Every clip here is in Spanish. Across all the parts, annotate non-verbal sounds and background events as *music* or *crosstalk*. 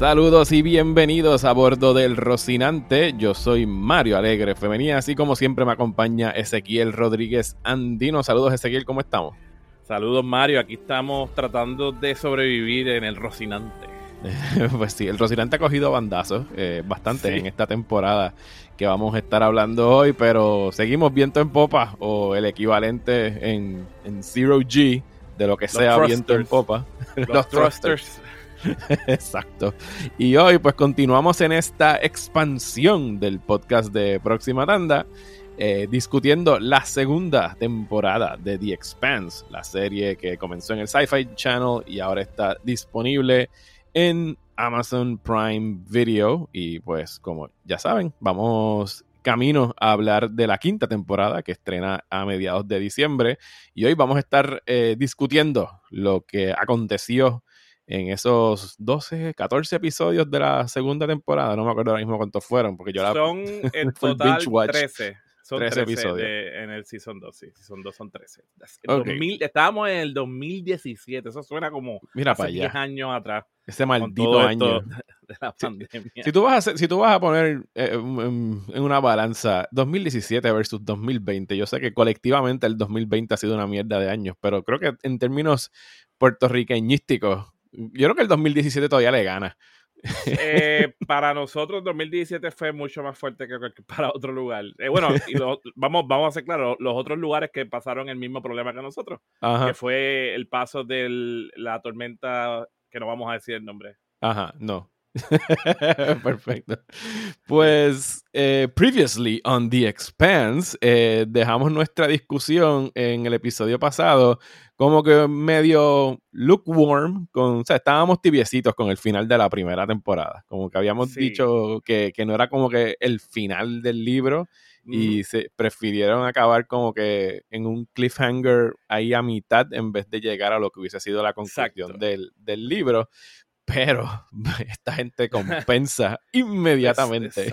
Saludos y bienvenidos a bordo del Rocinante. Yo soy Mario Alegre Femenina, así como siempre me acompaña Ezequiel Rodríguez Andino. Saludos Ezequiel, ¿cómo estamos? Saludos Mario, aquí estamos tratando de sobrevivir en el Rocinante. *laughs* pues sí, el Rocinante ha cogido bandazos eh, bastante en esta temporada que vamos a estar hablando hoy, pero seguimos viento en popa o el equivalente en, Zero G de lo que sea viento en popa. Los, *laughs* thrusters. *laughs* Exacto. Y hoy pues continuamos en esta expansión del podcast de Próxima Tanda, eh, discutiendo la segunda temporada de The Expanse, la serie que comenzó en el Sci-Fi Channel y ahora está disponible en Amazon Prime Video. Y pues como ya saben, vamos camino a hablar de la quinta temporada que estrena a mediados de diciembre. Y hoy vamos a estar eh, discutiendo lo que aconteció en esos 12, 14 episodios de la segunda temporada. No me acuerdo ahora mismo cuántos fueron, porque yo Son *laughs* en total 13. Son 13, episodios. en el Season 2, sí. Season 2 son 13. estábamos en el 2017. Eso suena como Mira hace 10 años atrás. Ese maldito año. De la pandemia. Si, tú vas a, si tú vas a poner eh, en, una balanza 2017 versus 2020, yo sé que colectivamente el 2020 ha sido una mierda de años, pero creo que en términos puertorriqueñísticos, yo creo que el 2017 todavía le gana. Eh, *laughs* para nosotros 2017 fue mucho más fuerte que para otro lugar. Eh, bueno, vamos, vamos a ser claros, los otros lugares que pasaron el mismo problema que nosotros, que fue el paso de la tormenta, que no vamos a decir el nombre. Ajá, no. *laughs* Perfecto. Pues eh, previously on The Expanse, eh, dejamos nuestra discusión en el episodio pasado como que medio lukewarm, con, o sea, estábamos tibiecitos con el final de la primera temporada, como que habíamos dicho que, no era como que el final del libro y se prefirieron acabar como que en un cliffhanger ahí a mitad en vez de llegar a lo que hubiese sido la conclusión del, del libro pero *laughs* esta gente compensa *laughs* inmediatamente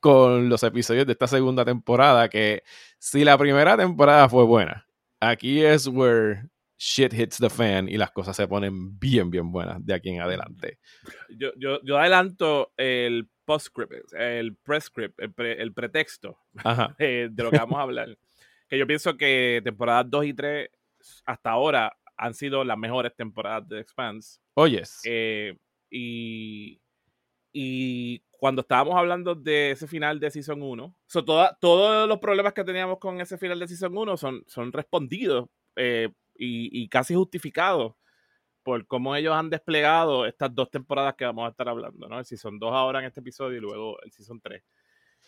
con los episodios de esta segunda temporada que si la primera temporada fue buena, aquí es where shit hits the fan y las cosas se ponen bien, bien buenas de aquí en adelante. Yo, yo, yo adelanto el postscript, el prescript, el, el pretexto *laughs* eh, de lo que vamos a hablar. que yo pienso que temporadas 2 y 3 hasta ahora han sido las mejores temporadas de Expanse. Oyes. Oh, eh, y, y cuando estábamos hablando de ese final de Season 1, todos los problemas que teníamos con ese final de Season 1 son, son respondidos eh, y, casi justificados por cómo ellos han desplegado estas dos temporadas que vamos a estar hablando, ¿no? El Season 2 ahora en este episodio y luego el Season 3.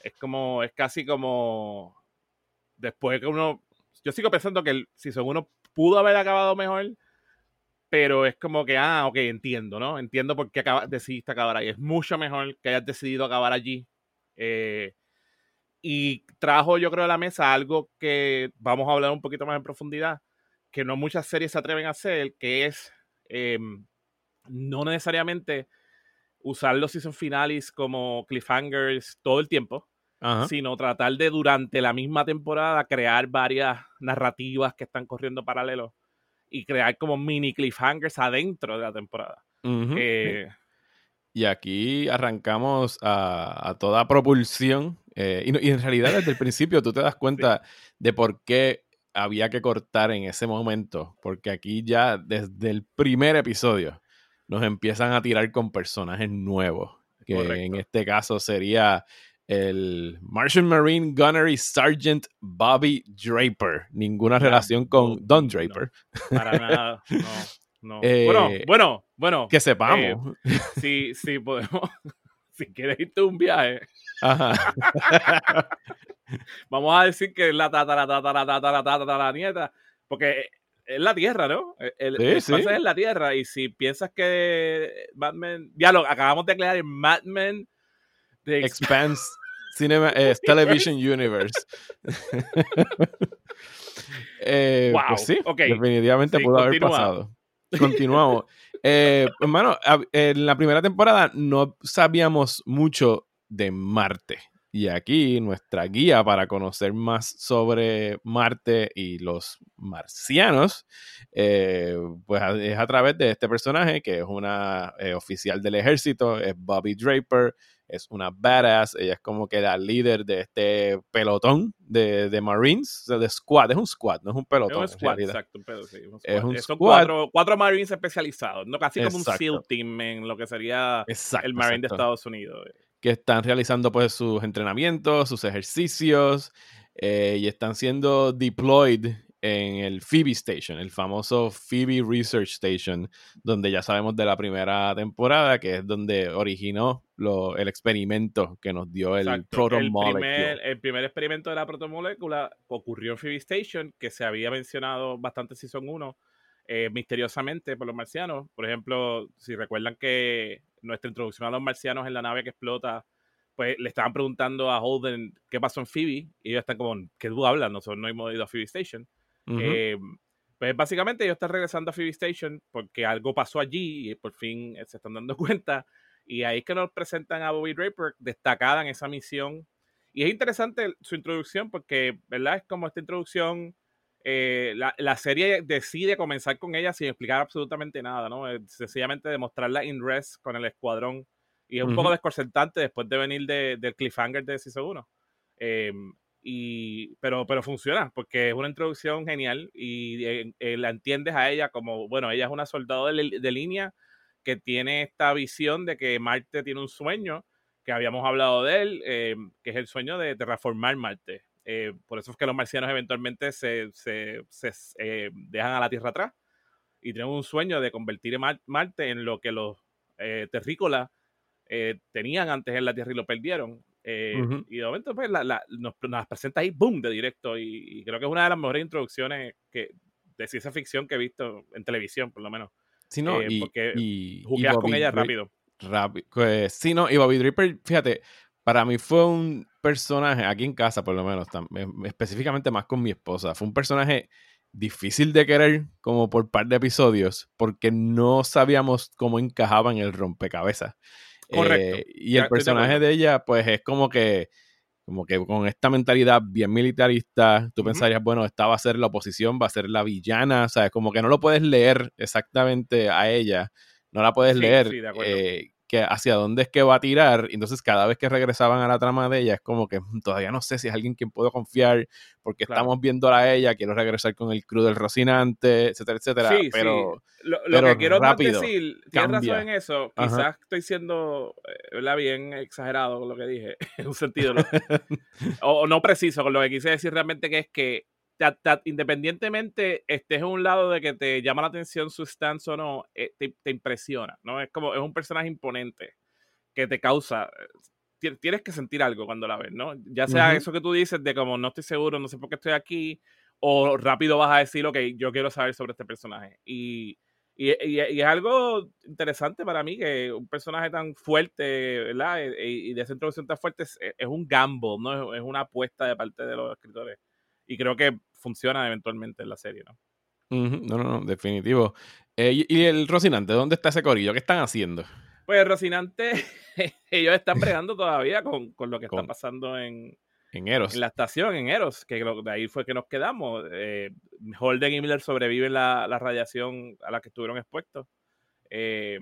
Es como, es casi como después que uno, yo sigo pensando que el Season 1 pudo haber acabado mejor, pero es como que, ah, ok, entiendo, ¿no? Entiendo por qué decidiste acabar ahí. Es mucho mejor que hayas decidido acabar allí. Eh, y trajo, yo creo, a la mesa algo que vamos a hablar un poquito más en profundidad, que no muchas series se atreven a hacer, que es em, no necesariamente usar los season finales como cliffhangers todo el tiempo, sino tratar de durante la misma temporada crear varias narrativas que están corriendo paralelo y crear como mini cliffhangers adentro de la temporada. Eh, y aquí arrancamos a, toda propulsión. Eh, y, en realidad desde el principio tú te das *laughs* cuenta de por qué había que cortar en ese momento. Porque aquí ya desde el primer episodio nos empiezan a tirar con personajes nuevos. Que en este caso sería el Martian Marine Gunnery Sergeant Bobby Draper. Ninguna relación con Don Draper. para nada, *laughs* no. Eh, bueno, bueno, bueno. Que sepamos. Eh, sí, sí, podemos. *laughs* si quieres irte un viaje. Ajá. *laughs* Vamos a decir que es la tatara, tatara, tatara, tatara, la nieta. Porque es la Tierra, ¿no? El, sí, es la Tierra. Y si piensas que Batman. Ya lo acabamos de declarar en Batman The Expanse Cinema, eh, *laughs* Television Universe. *laughs* eh, Pues sí, definitivamente pudo haber pasado. Continuamos. eh, hermano, en la primera temporada no sabíamos mucho de Marte. Y aquí nuestra guía para conocer más sobre Marte y los marcianos, eh, pues es a través de este personaje que es una eh, oficial del ejército, es Bobby Draper, es una badass, ella es como que la líder de este pelotón de, de Marines, de squad, es un squad, no es un pelotón. Es un squad, exacto, Es un squad. Son cuatro, Marines especializados, ¿no? casi como un SEAL team en lo que sería el Marine de Estados Unidos. Que están realizando pues sus entrenamientos, sus ejercicios, eh, y están siendo deployed en el Phoebe Station, el famoso Phoebe Research Station, donde ya sabemos de la primera temporada, que es donde originó lo, el experimento que nos dio el protomolecula. El, el primer, experimento de la protomolécula ocurrió en Phoebe Station, que se había mencionado bastante en Season 1, eh, misteriosamente por los marcianos. Por ejemplo, si recuerdan que nuestra introducción a los marcianos en la nave que explota pues le estaban preguntando a Holden qué pasó en Phoebe y ellos están como, ¿qué tú hablas? Nosotros no hemos ido a Phoebe Station. Eh, pues básicamente ellos están regresando a Phoebe Station porque algo pasó allí y por fin eh, se están dando *laughs* cuenta. Y ahí es que nos presentan a Bobby Draper destacada en esa misión. Y es interesante su introducción porque, ¿verdad? Es como esta introducción, eh, la, serie decide comenzar con ella sin explicar absolutamente nada, ¿no? sencillamente demostrarla in rest con el escuadrón. Y es un poco desconcertante después de venir del cliffhanger de Season 1. Eh, y, pero, pero funciona porque es una introducción genial y eh, eh, la entiendes a ella como, bueno, ella es una soldado de, línea que tiene esta visión de que Marte tiene un sueño, que habíamos hablado de él, eh, que es el sueño de terraformar Marte. por eso es que los marcianos eventualmente se, se dejan a la Tierra atrás y tienen un sueño de convertir Marte en lo que los terrícolas tenían antes en la Tierra y lo perdieron. Eh, y de momento pues, nos, presenta ahí, boom, de directo. Y, creo que es una de las mejores introducciones que, de ciencia ficción que he visto en televisión, por lo menos. Sí, no, eh, y, porque jugueas con ella rápido. Rápido. Pues, sí, no, y Bobby Dripper, fíjate, para mí fue un personaje, aquí en casa por lo menos, específicamente más con mi esposa, fue un personaje difícil de querer como por par de episodios, porque no sabíamos cómo encajaba en el rompecabezas. Correcto. Eh, y el personaje de ella, pues es como que, como que con esta mentalidad bien militarista, tú pensarías, bueno, esta va a ser la oposición, va a ser la villana, o sea, como que no lo puedes leer exactamente a ella, no la puedes leer. Sí, que hacia dónde es que va a tirar. Entonces, cada vez que regresaban a la trama de ella, es como que mm, todavía no sé si es alguien quien puedo confiar, porque estamos viéndola a ella, quiero regresar con el crew del Rocinante, etcétera, etcétera. Sí, pero, Lo, que quiero decir, tienes razón en eso. Quizás estoy siendo eh, bien exagerado con lo que dije, *laughs* en un sentido, *laughs* o no preciso con lo que quise decir realmente, que es que independientemente estés en un lado de que te llama la atención su stance o no, eh, te, impresiona, ¿no? Es como, es un personaje imponente que te causa, eh, tienes que sentir algo cuando la ves, ¿no? Ya sea eso que tú dices de como no estoy seguro, no sé por qué estoy aquí, o rápido vas a decir, ok, yo quiero saber sobre este personaje. Y, y, y, es algo interesante para mí que un personaje tan fuerte, ¿verdad? Y, de esa introducción tan fuerte es, es un gamble, ¿no? Es, es, una apuesta de parte de los escritores. Y creo que funciona eventualmente en la serie, ¿no? No, no, no, definitivo. Eh, y, el Rocinante? ¿Dónde está ese corillo? ¿Qué están haciendo? Pues el Rocinante, *laughs* ellos están *laughs* bregando todavía con, lo que está pasando en, en Eros. En la estación, en Eros, que de ahí fue que nos quedamos. Eh, Holden y Miller sobreviven la, la, radiación a la que estuvieron expuestos. Eh,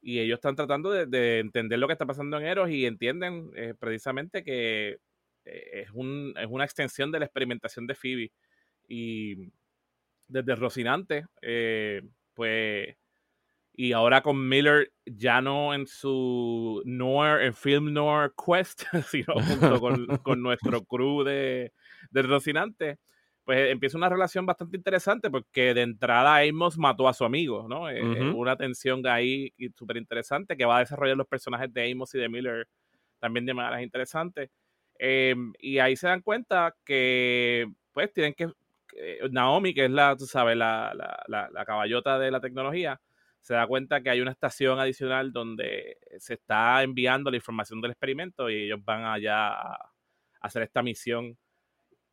y ellos están tratando de, entender lo que está pasando en Eros y entienden precisamente que es, un, es una extensión de la experimentación de Phoebe. Y desde Rocinante, eh, pues, y ahora con Miller ya no en su noir, en Film Noir Quest, *laughs* sino junto con, *laughs* con nuestro crew de, de, Rocinante, pues empieza una relación bastante interesante porque de entrada Amos mató a su amigo, ¿no? Eh, una tensión ahí súper interesante que va a desarrollar los personajes de Amos y de Miller también de maneras interesantes. Em, y ahí se dan cuenta que, pues, tienen que. Naomi, que es la, tú sabes, la, la, la, caballota de la tecnología, se da cuenta que hay una estación adicional donde se está enviando la información del experimento y ellos van allá a hacer esta misión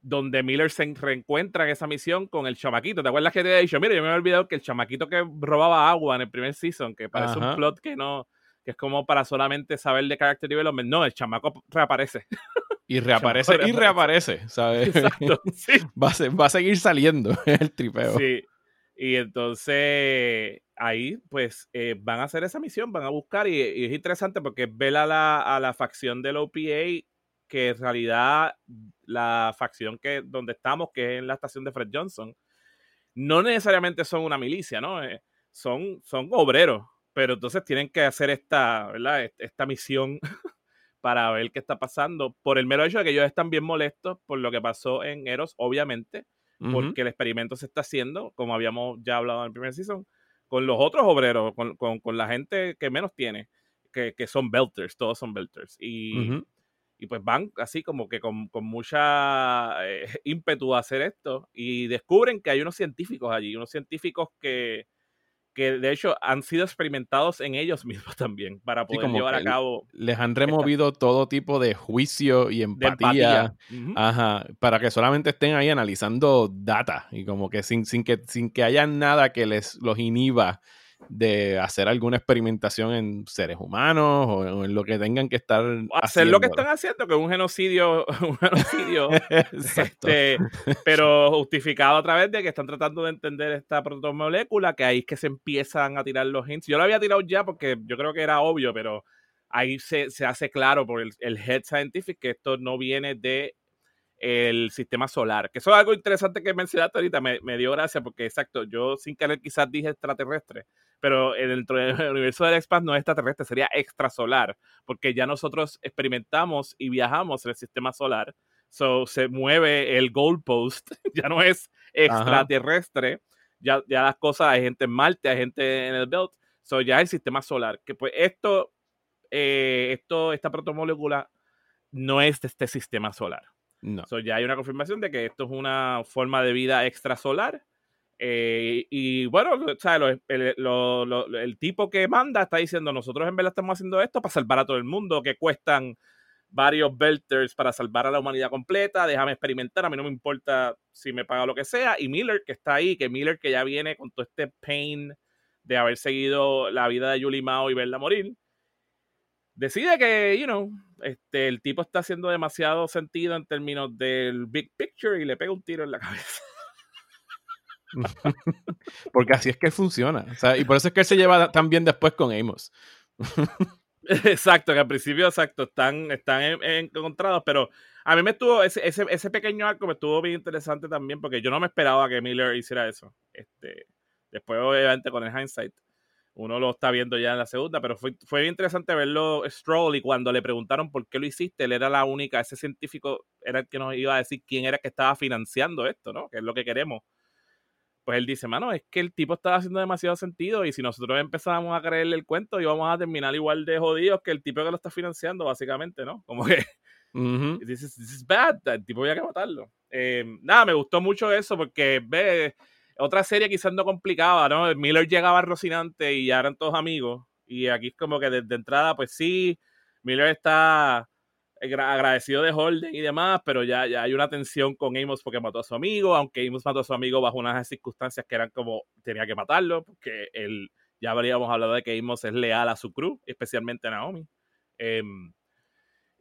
donde Miller se reencuentra en esa misión con el chamaquito. ¿Te acuerdas que te he dicho? Mira, yo me había olvidado que el chamaquito que robaba agua en el primer season, que parece un plot que no, que es como para solamente saber de character development. No, el chamaco reaparece. *laughs* Y reaparece y reaparece, ¿sabes? Exacto, *laughs* sí. va, a, va a seguir saliendo *laughs* el tripeo. Sí. Y entonces ahí pues eh, van a hacer esa misión, van a buscar y, es interesante porque ver a la, a la facción del OPA que en realidad la facción que donde estamos, que es en la estación de Fred Johnson, no necesariamente son una milicia, ¿no? Eh, son, son obreros, pero entonces tienen que hacer esta, ¿verdad? Esta misión *laughs* para ver qué está pasando, por el mero hecho de que ellos están bien molestos por lo que pasó en Eros, obviamente, porque el experimento se está haciendo, como habíamos ya hablado en el primer season, con los otros obreros, con, con, con la gente que menos tiene, que, que, son belters, todos son belters. Y, y pues van así como que con, con mucha eh, ímpetu a hacer esto y descubren que hay unos científicos allí, unos científicos que, que de hecho han sido experimentados en ellos *laughs* mismos también para poder llevar a cabo. Les han removido todo tipo de juicio y empatía, Ajá, para que solamente estén ahí analizando data y como que sin, sin, que sin que haya nada que les los inhiba de hacer alguna experimentación en seres humanos o en lo que tengan que estar hacer lo que están haciendo que es un genocidio *laughs* un genocidio *laughs* este, *laughs* pero justificado a través de que están tratando de entender esta protomolécula que ahí es que se empiezan a tirar los hints yo lo había tirado ya porque yo creo que era obvio pero ahí se, se hace claro por el, el head scientific que esto no viene de el sistema solar. Que eso es algo interesante que mencionaste ahorita, me, me, dio gracia porque, exacto, yo sin querer quizás dije extraterrestre, pero dentro del *laughs* universo del Expanse no es extraterrestre, sería extrasolar, porque ya nosotros experimentamos y viajamos en el sistema solar, so se mueve el goalpost, *laughs* ya no es extraterrestre, ya, ya las cosas, hay gente en Marte, hay gente en el Belt, so ya el sistema solar, que pues esto, eh, esto, esta protomolécula no es de este sistema solar. No. So ya hay una confirmación de que esto es una forma de vida extrasolar eh, y bueno, el, tipo que manda está diciendo, nosotros en verdad estamos haciendo esto para salvar a todo el mundo, que cuestan varios belters para salvar a la humanidad completa, déjame experimentar, a mí no me importa si me paga lo que sea. Y Miller, que está ahí, que Miller que ya viene con todo este pain de haber seguido la vida de Julie Mao y verla morir, decide que, you know, este, el tipo está haciendo demasiado sentido en términos del big picture y le pega un tiro en la *laughs* cabeza. *laughs* Porque así es que funciona. y por eso es que él se lleva tan bien después con Amos. *laughs* exacto, que al principio, exacto, están, están encontrados, pero a mí me estuvo, ese, ese, pequeño arco me estuvo bien interesante también, porque yo no me esperaba que Miller hiciera eso. Este, después, obviamente, con el hindsight, uno lo está viendo ya en la segunda, pero fue, fue bien interesante verlo Stroll y cuando le preguntaron por qué lo hiciste, él era la única, ese científico era el que nos iba a decir quién era que estaba financiando esto, ¿no? Que es lo que queremos pues él dice, mano, es que el tipo estaba haciendo demasiado sentido y si nosotros empezamos a creerle el cuento íbamos a terminar igual de jodidos que el tipo que lo está financiando, básicamente, ¿no? *laughs* Como que, this, is, bad, el tipo había que matarlo. Em, nada, me gustó mucho eso porque, ve, otra serie quizás no complicaba, ¿no? Miller llegaba a Rocinante y ya eran todos amigos y aquí es como que desde entrada, pues sí, Miller está agradecido de Holden y demás, pero ya, ya hay una tensión con Amos porque mató a su amigo, aunque Amos mató a su amigo bajo unas circunstancias que eran como tenía que matarlo, porque él, ya habríamos hablado de que Amos es leal a su crew, especialmente a Naomi. Em,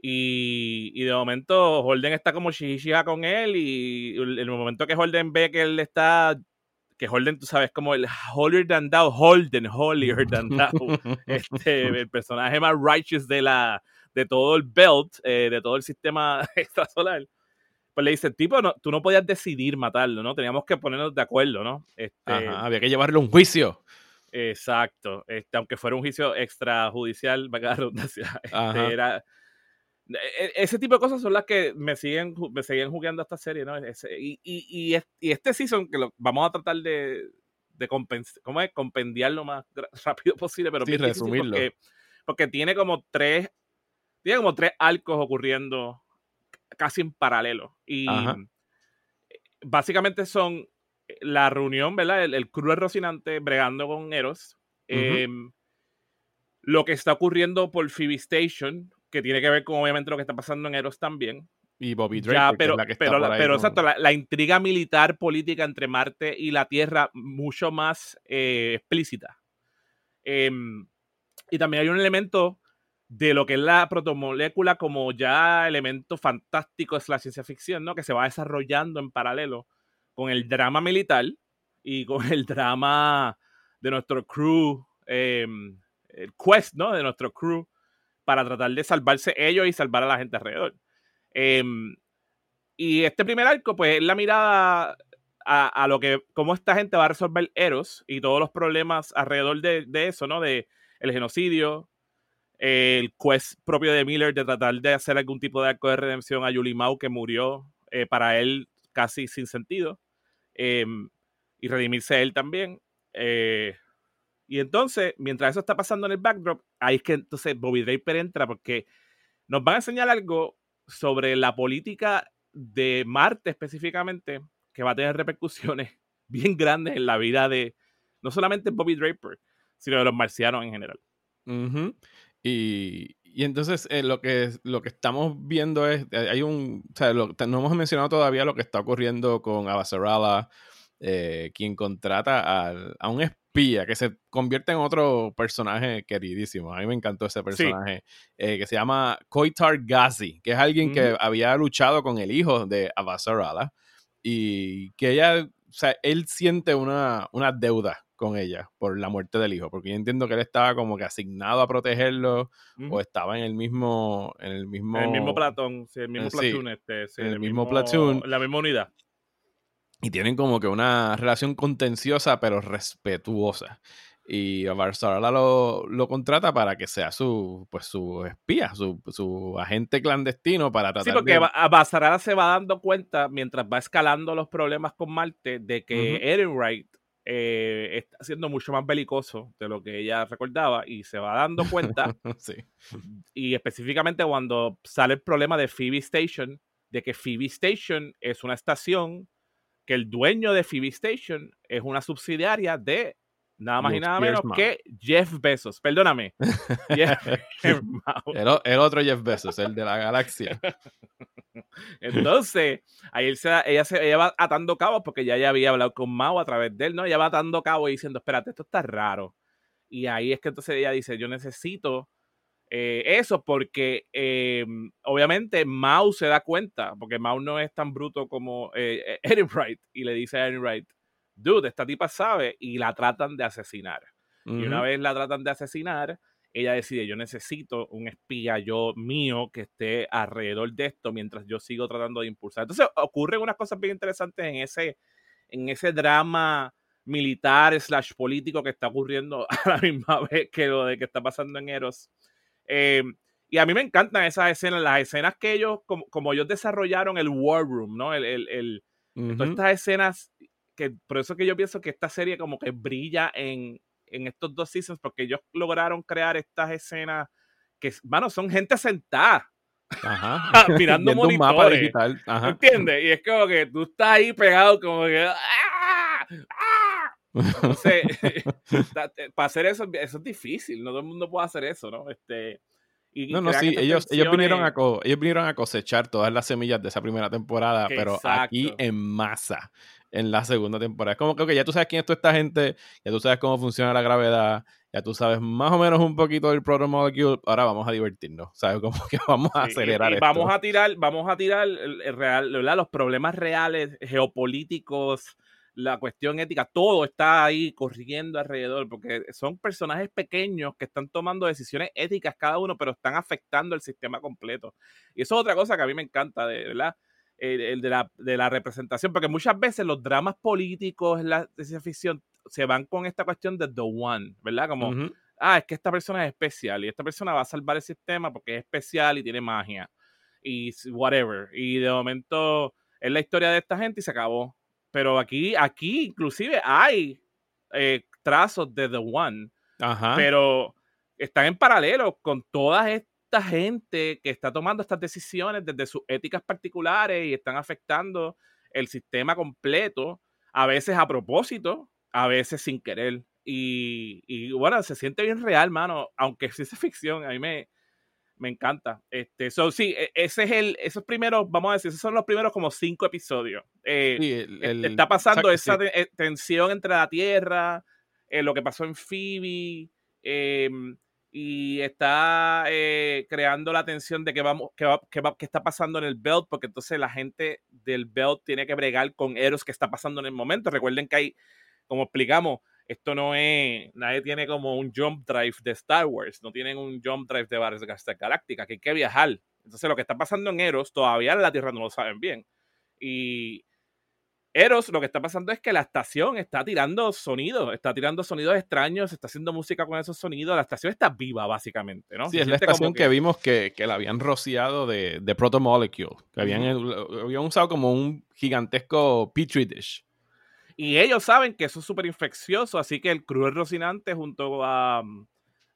y, y, de momento Holden está como chichija con él y en el momento que Holden ve que él está que Holden, tú sabes, como el holier than thou, Holden, holier than thou, *laughs* este, el personaje más righteous de la, de todo el belt, eh, de todo el sistema *laughs* extrasolar, pues le dice, tipo, no, tú no podías decidir matarlo, ¿no? Teníamos que ponernos de acuerdo, ¿no? Este, había que llevarlo a un juicio. Exacto, este, aunque fuera un juicio extrajudicial, *laughs* va a redundancia. Este, era, e, e, ese tipo de cosas son las que me siguen, me siguen jugando esta serie, ¿no? y, y, y, este season, que lo vamos a tratar de, de ¿cómo es? compendiar lo más *laughs* rápido posible, pero sí, resumirlo. Porque, porque, tiene como tres tiene como tres arcos ocurriendo casi en paralelo. Y básicamente son la reunión, ¿verdad? El, el crew Rocinante bregando con Eros. Em, lo que está ocurriendo por Phoebe Station, que tiene que ver con obviamente lo que está pasando en Eros también. Y Bobby Drake. pero, la pero, pero exacto, la, intriga militar política entre Marte y la Tierra mucho más eh, explícita. Em, y también hay un elemento de lo que es la protomolécula como ya elemento fantástico de la ciencia ficción, ¿no? Que se va desarrollando en paralelo con el drama militar y con el drama de nuestro crew, em, el quest, ¿no? De nuestro crew para tratar de salvarse ellos y salvar a la gente alrededor. Em, y este primer arco, pues, es la mirada a, lo que, cómo esta gente va a resolver Eros y todos los problemas alrededor de, de eso, ¿no? De el genocidio, el quest propio de Miller de tratar de hacer algún tipo de arco de redención a Julie Mau que murió eh, para él casi sin sentido em, y redimirse él también. Eh, y entonces, mientras eso está pasando en el backdrop, ahí es que entonces Bobby Draper entra porque nos van a enseñar algo sobre la política de Marte específicamente que va a tener repercusiones *laughs* bien grandes en la vida de no solamente Bobby Draper, sino de los marcianos en general. Y, entonces eh, lo, que, lo que estamos viendo es, eh, hay un, o sea, no hemos mencionado todavía lo que está ocurriendo con Abasarala, eh, quien contrata a un espía que se convierte en otro personaje queridísimo. A mí me encantó ese personaje, que se llama Koitar Ghazi, que es alguien que había luchado con el hijo de Abasarala y que ella, o sea, él siente una, una deuda con ella por la muerte del hijo, porque yo entiendo que él estaba como que asignado a protegerlo o estaba en el mismo en el mismo el mismo platón, sí, el mismo eh, platoon, este, en el, mismo, platoon, la misma unidad. Y tienen como que una relación contenciosa pero respetuosa. Y Barzarala lo, lo contrata para que sea su, pues, su espía, su, su agente clandestino para tratar Sí, porque de... se va dando cuenta, mientras va escalando los problemas con Marte, de que uh Wright eh, está siendo mucho más belicoso de lo que ella recordaba y se va dando cuenta. *laughs* Y específicamente cuando sale el problema de Phoebe Station, de que Phoebe Station es una estación que el dueño de Phoebe Station es una subsidiaria de nada más y nada menos que Jeff Bezos. Perdóname. *laughs* el, el, otro Jeff Bezos, el de la galaxia. *laughs* Entonces, ahí ella, se, ella va atando cabos porque ya, ya había hablado con Mao a través de él, ¿no? Ella va atando cabos y diciendo, espérate, esto está raro. Y ahí es que entonces ella dice, yo necesito eh, eso porque eh, obviamente Mao se da cuenta, porque Mao no es tan bruto como eh, Erin Wright, y le dice a Erin Wright, dude, esta tipa sabe, y la tratan de asesinar. Y una vez la tratan de asesinar, ella decide, yo necesito un espía yo mío que esté alrededor de esto mientras yo sigo tratando de impulsar. Entonces ocurren unas cosas bien interesantes en ese, en ese drama militar slash político que está ocurriendo *laughs* a la misma vez que lo de que está pasando en Eros. Em, y a mí me encantan esas escenas, las escenas que ellos, como, ellos desarrollaron el War Room, ¿no? El, el, el Todas estas escenas, que por eso que yo pienso que esta serie como que brilla en, en estos dos seasons porque ellos lograron crear estas escenas que, mano, son gente sentada. Ajá. *laughs* mirando monitores. Ajá. ¿Entiendes? Y es como que tú estás ahí pegado como que... ¡ah! ¡ah! Entonces, *laughs* para hacer eso, eso es difícil, no todo el mundo puede hacer eso, ¿no? Este, no, no, sí, ellos, ellos, vinieron a ellos vinieron a cosechar todas las semillas de esa primera temporada, pero aquí en masa en la segunda temporada. Es como que ya tú sabes quién es toda esta gente, ya tú sabes cómo funciona la gravedad, ya tú sabes más o menos un poquito del Proto ahora vamos a divertirnos, ¿sabes? *laughs* Como que vamos a acelerar y, Vamos a tirar, vamos a tirar el, real, los problemas reales, geopolíticos, la cuestión ética, todo está ahí corriendo alrededor, porque son personajes pequeños que están tomando decisiones éticas cada uno, pero están afectando el sistema completo. Y eso es otra cosa que a mí me encanta, de verdad el, de, la, de, la, representación, porque muchas veces los dramas políticos la ciencia ficción se van con esta cuestión de the one, ¿verdad? Como, ah, es que esta persona es especial y esta persona va a salvar el sistema porque es especial y tiene magia y whatever. Y de momento es la historia de esta gente y se acabó. Pero aquí, aquí inclusive hay eh, trazos de the one, pero están en paralelo con todas estas gente que está tomando estas decisiones desde sus éticas particulares y están afectando el sistema completo, a veces a propósito, a veces sin querer. Y, bueno, se siente bien real, mano, aunque es ciencia *laughs* ficción, a mí me, me encanta. Este, so, sí, e, ese es el, esos primeros, vamos a decir, esos son los primeros como cinco episodios. Eh, está pasando esa eh, tensión entre la Tierra, eh, lo que pasó en Phoebe, em, y está eh, creando la tensión de que vamos, que, va, que, va, que, está pasando en el belt, porque entonces la gente del belt tiene que bregar con Eros que está pasando en el momento. Recuerden que hay, como explicamos, esto no es, nadie tiene como un jump drive de Star Wars, no tienen un jump drive de Battlestar Galáctica, que hay que viajar. Entonces lo que está pasando en Eros todavía en la Tierra no lo saben bien. Y Eros, lo que está pasando es que la estación está tirando sonidos, está tirando sonidos extraños, está haciendo música con esos sonidos. La estación está viva, básicamente, ¿no? Sí, es la estación que... vimos que, que, la habían rociado de, de Protomolecule, que habían, habían usado como un gigantesco petri dish. Y ellos saben que eso es súper infeccioso, así que el cruel Rocinante junto a,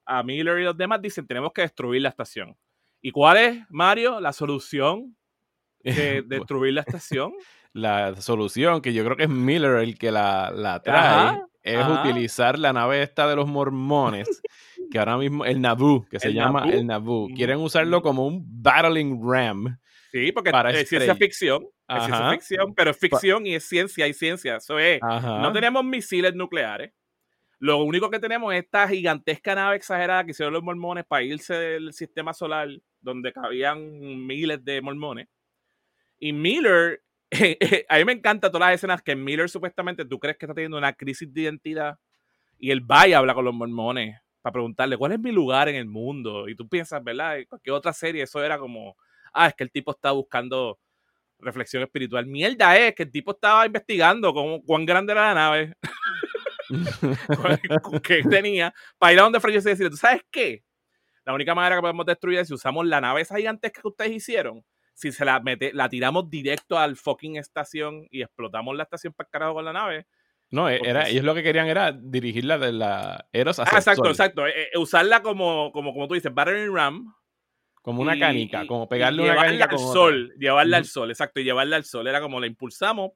a Miller y los demás dicen, tenemos que destruir la estación. ¿Y cuál es, Mario, la solución de *laughs* destruir la estación? La solución, que yo creo que es Miller el que la, la trae, es utilizar la nave esta de los mormones, que ahora mismo, el Naboo, que se llama el Naboo. Quieren usarlo como un battling ram. Sí, porque es ciencia ficción. Es ciencia ficción, pero es ficción y es ciencia y ciencia. Eso es. No tenemos misiles nucleares. Lo único que tenemos es esta gigantesca nave exagerada que hicieron los mormones para irse del sistema solar, donde cabían miles de mormones. Y Miller *laughs* a mí me encanta todas las escenas que Miller supuestamente tú crees que está teniendo una crisis de identidad y él va y habla con los mormones para preguntarle cuál es mi lugar en el mundo. Y tú piensas, ¿verdad? En cualquier otra serie eso era como, ah, es que el tipo está buscando reflexión espiritual. Mierda es que el tipo estaba investigando cómo, cuán grande era la nave, *laughs* que tenía, para ir a donde Francis y decirle, ¿tú sabes qué? La única manera que podemos destruir es si usamos la nave esa gigantesca que ustedes hicieron si se la mete, la tiramos directo al fucking estación y explotamos la estación para carajo con la nave. No, e, era, ellos lo que querían era dirigirla de la Eros hacia ah, exacto, exacto. E, e, usarla como, como, como tú dices, battering ram. Como una canica, como pegarle una canica al sol, llevarla al sol, exacto, y llevarla al sol. Era como la impulsamos,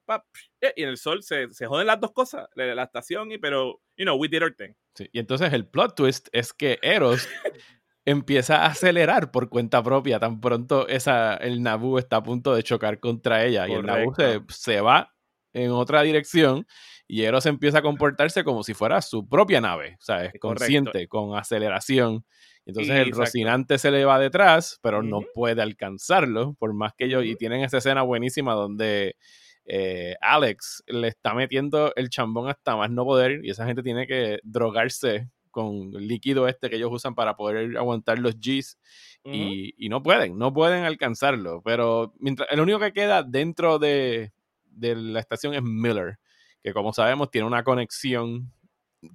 y en el sol se, se joden las dos cosas, la, estación y pero, you know, we did our thing. Sí, y entonces el plot twist es que Eros *laughs* empieza a acelerar por cuenta propia. Tan pronto esa, el Naboo está a punto de chocar contra ella y el Naboo se, va en otra dirección y Eros empieza a comportarse como si fuera su propia nave, o sea, es consciente, con aceleración. Entonces el Rocinante se le va detrás, pero no puede alcanzarlo, por más que ellos, y tienen esa escena buenísima donde eh, Alex le está metiendo el chambón hasta más no poder y esa gente tiene que drogarse con el líquido este que ellos usan para poder aguantar los Gs y, no pueden, no pueden alcanzarlo. Pero mientras, el único que queda dentro de, la estación es Miller, que como sabemos tiene una conexión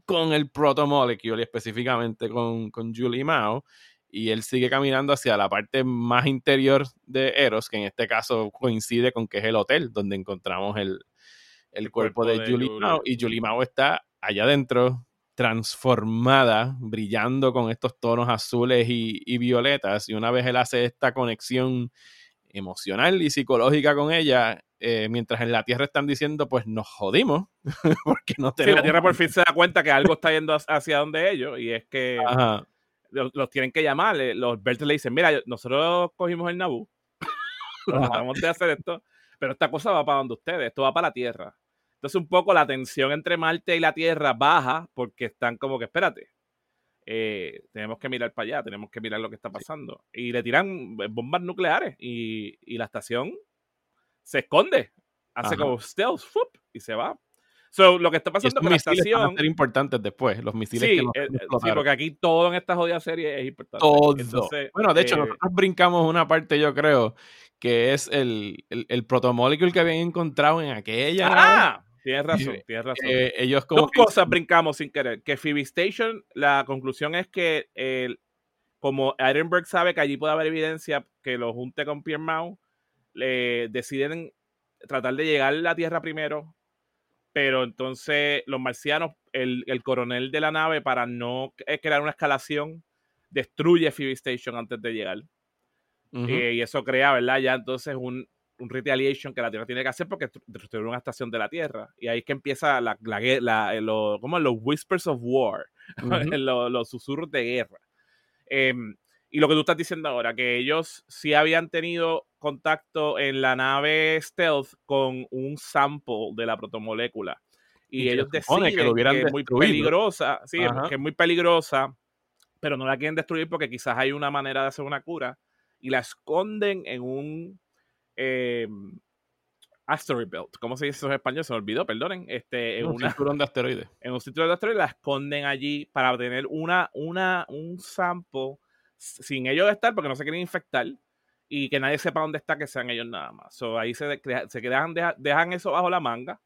con el protomolecule y específicamente con, con Julie Mao. Y él sigue caminando hacia la parte más interior de Eros, que en este caso coincide con que es el hotel donde encontramos el, cuerpo, de, Julie, Mao. Y Julie Mao está allá adentro transformada, brillando con estos tonos azules y, violetas. Y una vez él hace esta conexión emocional y psicológica con ella, eh, mientras en la Tierra están diciendo, pues nos jodimos, *laughs* porque no tenemos... la Tierra por fin se da cuenta que algo está yendo hacia donde ellos, y es que los, tienen que llamar. Eh, los Bertes le dicen, mira, nosotros cogimos el Naboo, *laughs* tratamos de hacer esto, pero esta cosa va para donde ustedes, esto va para la Tierra. Entonces un poco la tensión entre Marte y la Tierra baja porque están como que, espérate, eh, tenemos que mirar para allá, tenemos que mirar lo que está pasando. Y le tiran bombas nucleares y, y la estación se esconde, hace como stealth y se va. So, lo que está pasando con la estación. Van a ser importantes después, los misiles sí, que eh, eh, sí, porque aquí todo en esta jodida serie es importante. Todo. bueno, de hecho, nosotros brincamos una parte, yo creo, que es el, el, el protomolecule que habían encontrado en aquella. ¡Ah! Tienes razón, tienes razón. Eh, ellos como Dos cosas brincamos sin querer. Que Phoebe Station, la conclusión es que el, como Edinburgh sabe que allí puede haber evidencia que lo junte con Pierre Mau, le deciden tratar de llegar a la Tierra primero, pero entonces los marcianos, el, coronel de la nave, para no crear una escalación, destruye Phoebe Station antes de llegar. Eh, y eso crea, ¿verdad? Ya entonces un, un retaliation que la Tierra tiene que hacer porque destruyeron una estación de la Tierra. Y ahí es que empieza la, la, la eh, como los whispers of war, *laughs* los, susurros de guerra. Em, y lo que tú estás diciendo ahora, que ellos sí habían tenido contacto en la nave Stealth con un sample de la protomolécula. Y, ellos deciden que, es muy peligrosa, sí, que es muy peligrosa pero no la quieren destruir porque quizás hay una manera de hacer una cura y la esconden en un eh, asteroid belt. ¿Cómo se dice eso en español? Se me olvidó, perdonen. Este, en un una, cinturón de asteroides. *laughs* En un cinturón de asteroides la esconden allí para obtener una, una, un sample sin ellos estar porque no se quieren infectar y que nadie sepa dónde está, que sean ellos nada más. So, ahí se, se quedan, dejan eso bajo la manga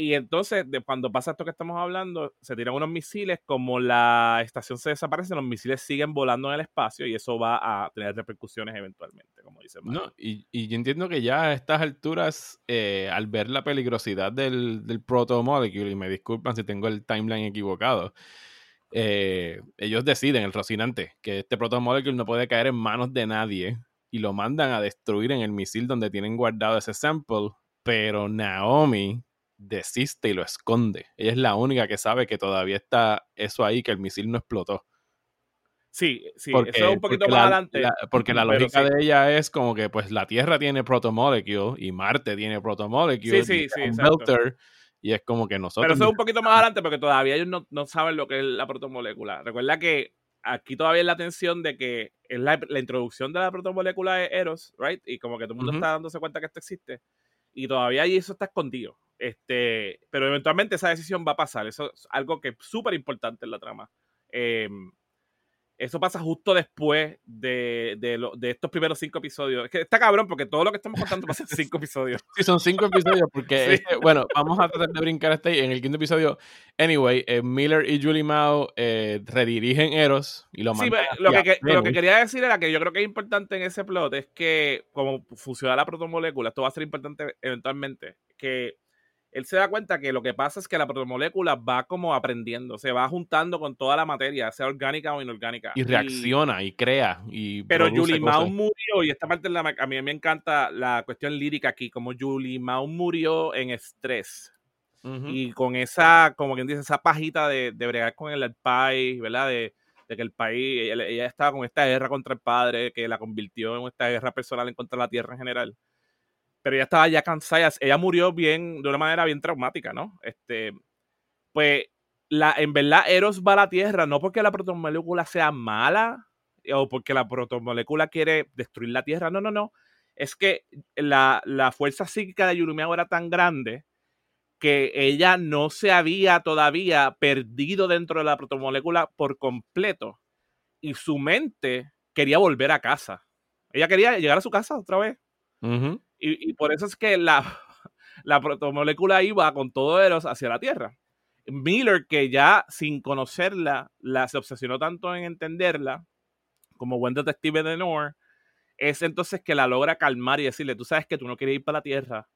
y entonces, de cuando pasa esto que estamos hablando, se tiran unos misiles, como la estación se desaparece, los misiles siguen volando en el espacio y eso va a tener repercusiones eventualmente, como dice No, y, y, yo entiendo que ya a estas alturas, eh, al ver la peligrosidad del, del protomolecule, y me disculpan si tengo el timeline equivocado, eh, ellos deciden, el Rocinante, que este protomolecule no puede caer en manos de nadie y lo mandan a destruir en el misil donde tienen guardado ese sample, pero Naomi desiste y lo esconde. Ella es la única que sabe que todavía está eso ahí, que el misil no explotó. Sí, sí, eso es un poquito más adelante. porque la lógica de ella es como que pues la Tierra tiene protomolecule y Marte tiene protomolecule. Sí, sí, sí. y es como que nosotros... Pero eso es un poquito más adelante porque todavía ellos no, no saben lo que es la protomolécula. Recuerda que aquí todavía es la atención de que es la, introducción de la protomolécula de Eros, right? Y como que todo el mundo está dándose cuenta que esto existe. Y todavía ahí eso está escondido. Este, pero eventualmente esa decisión va a pasar. Eso es algo que es súper importante en la trama. Em, eso pasa justo después de, de, estos primeros cinco episodios. Es que está cabrón porque todo lo que estamos contando pasa en *laughs* cinco episodios. Sí, son cinco episodios porque, *laughs* bueno, vamos a tratar de brincar este en el quinto episodio. Anyway, eh, Miller y Julie Mao eh, redirigen Eros y lo mandan. Sí, lo que, lo que quería decir era que yo creo que es importante en ese plot es que como funciona la protomolécula, esto va a ser importante eventualmente, que él se da cuenta que lo que pasa es que la protomolécula va como aprendiendo, se va juntando con toda la materia, sea orgánica o inorgánica. Y reacciona y, crea. Y pero Julie Mao murió, y esta parte la, a mí me encanta la cuestión lírica aquí, como Julie Mao murió en estrés. Y con esa, como quien dice, esa pajita de, de bregar con el, país, ¿verdad? De, de, que el país, ella, ella estaba con esta guerra contra el padre, que la convirtió en esta guerra personal en contra de la tierra en general pero ella estaba ya cansada, ella murió bien, de una manera bien traumática, ¿no? Este, pues, la, en verdad, Eros va a la Tierra no porque la protomolécula sea mala o porque la protomolécula quiere destruir la Tierra, no, no, no. Es que la, fuerza psíquica de Yurumiao era tan grande que ella no se había todavía perdido dentro de la protomolécula por completo y su mente quería volver a casa. Ella quería llegar a su casa otra vez. Y, por eso es que la, *laughs* la protomolécula iba con todo Eros hacia la Tierra. Miller, que ya sin conocerla, la, se obsesionó tanto en entenderla, como buen detective de Noor, es entonces que la logra calmar y decirle, tú sabes que tú no quieres ir para la Tierra,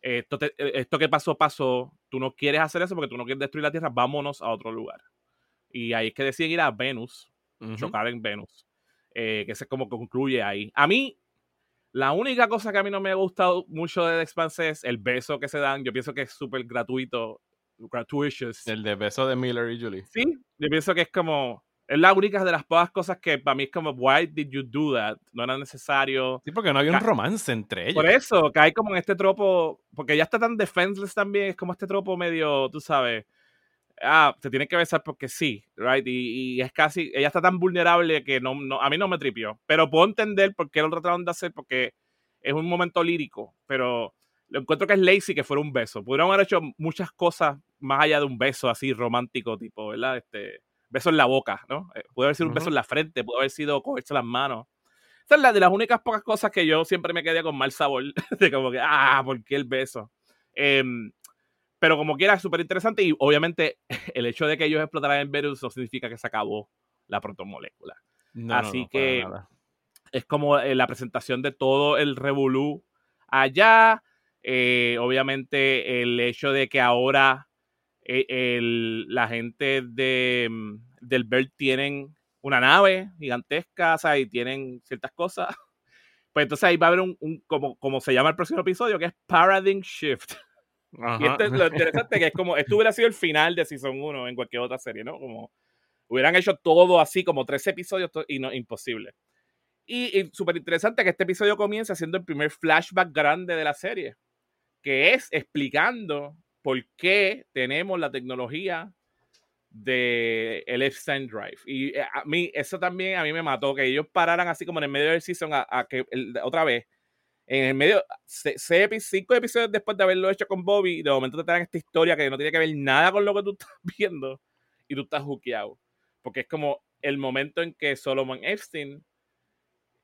esto, esto que pasó, pasó, tú no quieres hacer eso porque tú no quieres destruir la Tierra, vámonos a otro lugar. Y ahí es que deciden ir a Venus, chocar en Venus, eh, que es como concluye ahí. A mí, la única cosa que a mí no me ha gustado mucho de The Expanse es el beso que se dan. Yo pienso que es súper gratuito, gratuitous. El de beso de Miller y Julie. Sí, yo pienso que es como. Es la única de las pocas cosas que para mí es como, why did you do that? No era necesario. Sí, porque no había un romance entre ellos. Por eso, cae como en este tropo, porque ya está tan defenseless también, es como este tropo medio, tú sabes, ah, se tiene que besar porque sí, right? Y, es casi, ella está tan vulnerable que no, no, a mí no me tripió. Pero puedo entender por qué lo trataron de hacer, porque es un momento lírico, pero lo encuentro que es lazy que fuera un beso. Pudieron haber hecho muchas cosas más allá de un beso así romántico, tipo, ¿verdad? Este, beso en la boca, ¿no? Eh, puede haber sido un beso en la frente, puede haber sido cogerse las manos. Esa es la de las únicas pocas cosas que yo siempre me quedé con mal sabor, *laughs* de como que, ah, ¿por qué el beso? Eh, pero como quiera, es súper interesante y obviamente *laughs* el hecho de que ellos explotaran en Venus no significa que se acabó la protomolécula. Así que es como eh, la presentación de todo el revolú allá. Eh, obviamente el hecho de que ahora eh, la gente de, mm, del BERT tienen una nave gigantesca y tienen ciertas cosas. *laughs* Pues entonces ahí va a haber un, un como, como se llama el próximo episodio, que es Paradigm Shift. Y esto es lo interesante que es como, esto hubiera sido el final de Season 1 en cualquier otra serie, ¿no? Como hubieran hecho todo así, como tres episodios y no, imposible. Y, súper interesante que este episodio comience haciendo el primer flashback grande de la serie, que es explicando por qué tenemos la tecnología de el Epstein Drive. Y eh, a mí, eso también a mí me mató, que ellos pararan así como en el medio del season a, que otra vez, en el medio, cinco episodios después de haberlo hecho con Bobby, de momento te traen esta historia que no tiene que ver nada con lo que tú *laughs* estás viendo y tú estás hookeado. Porque es como el momento en que Solomon Epstein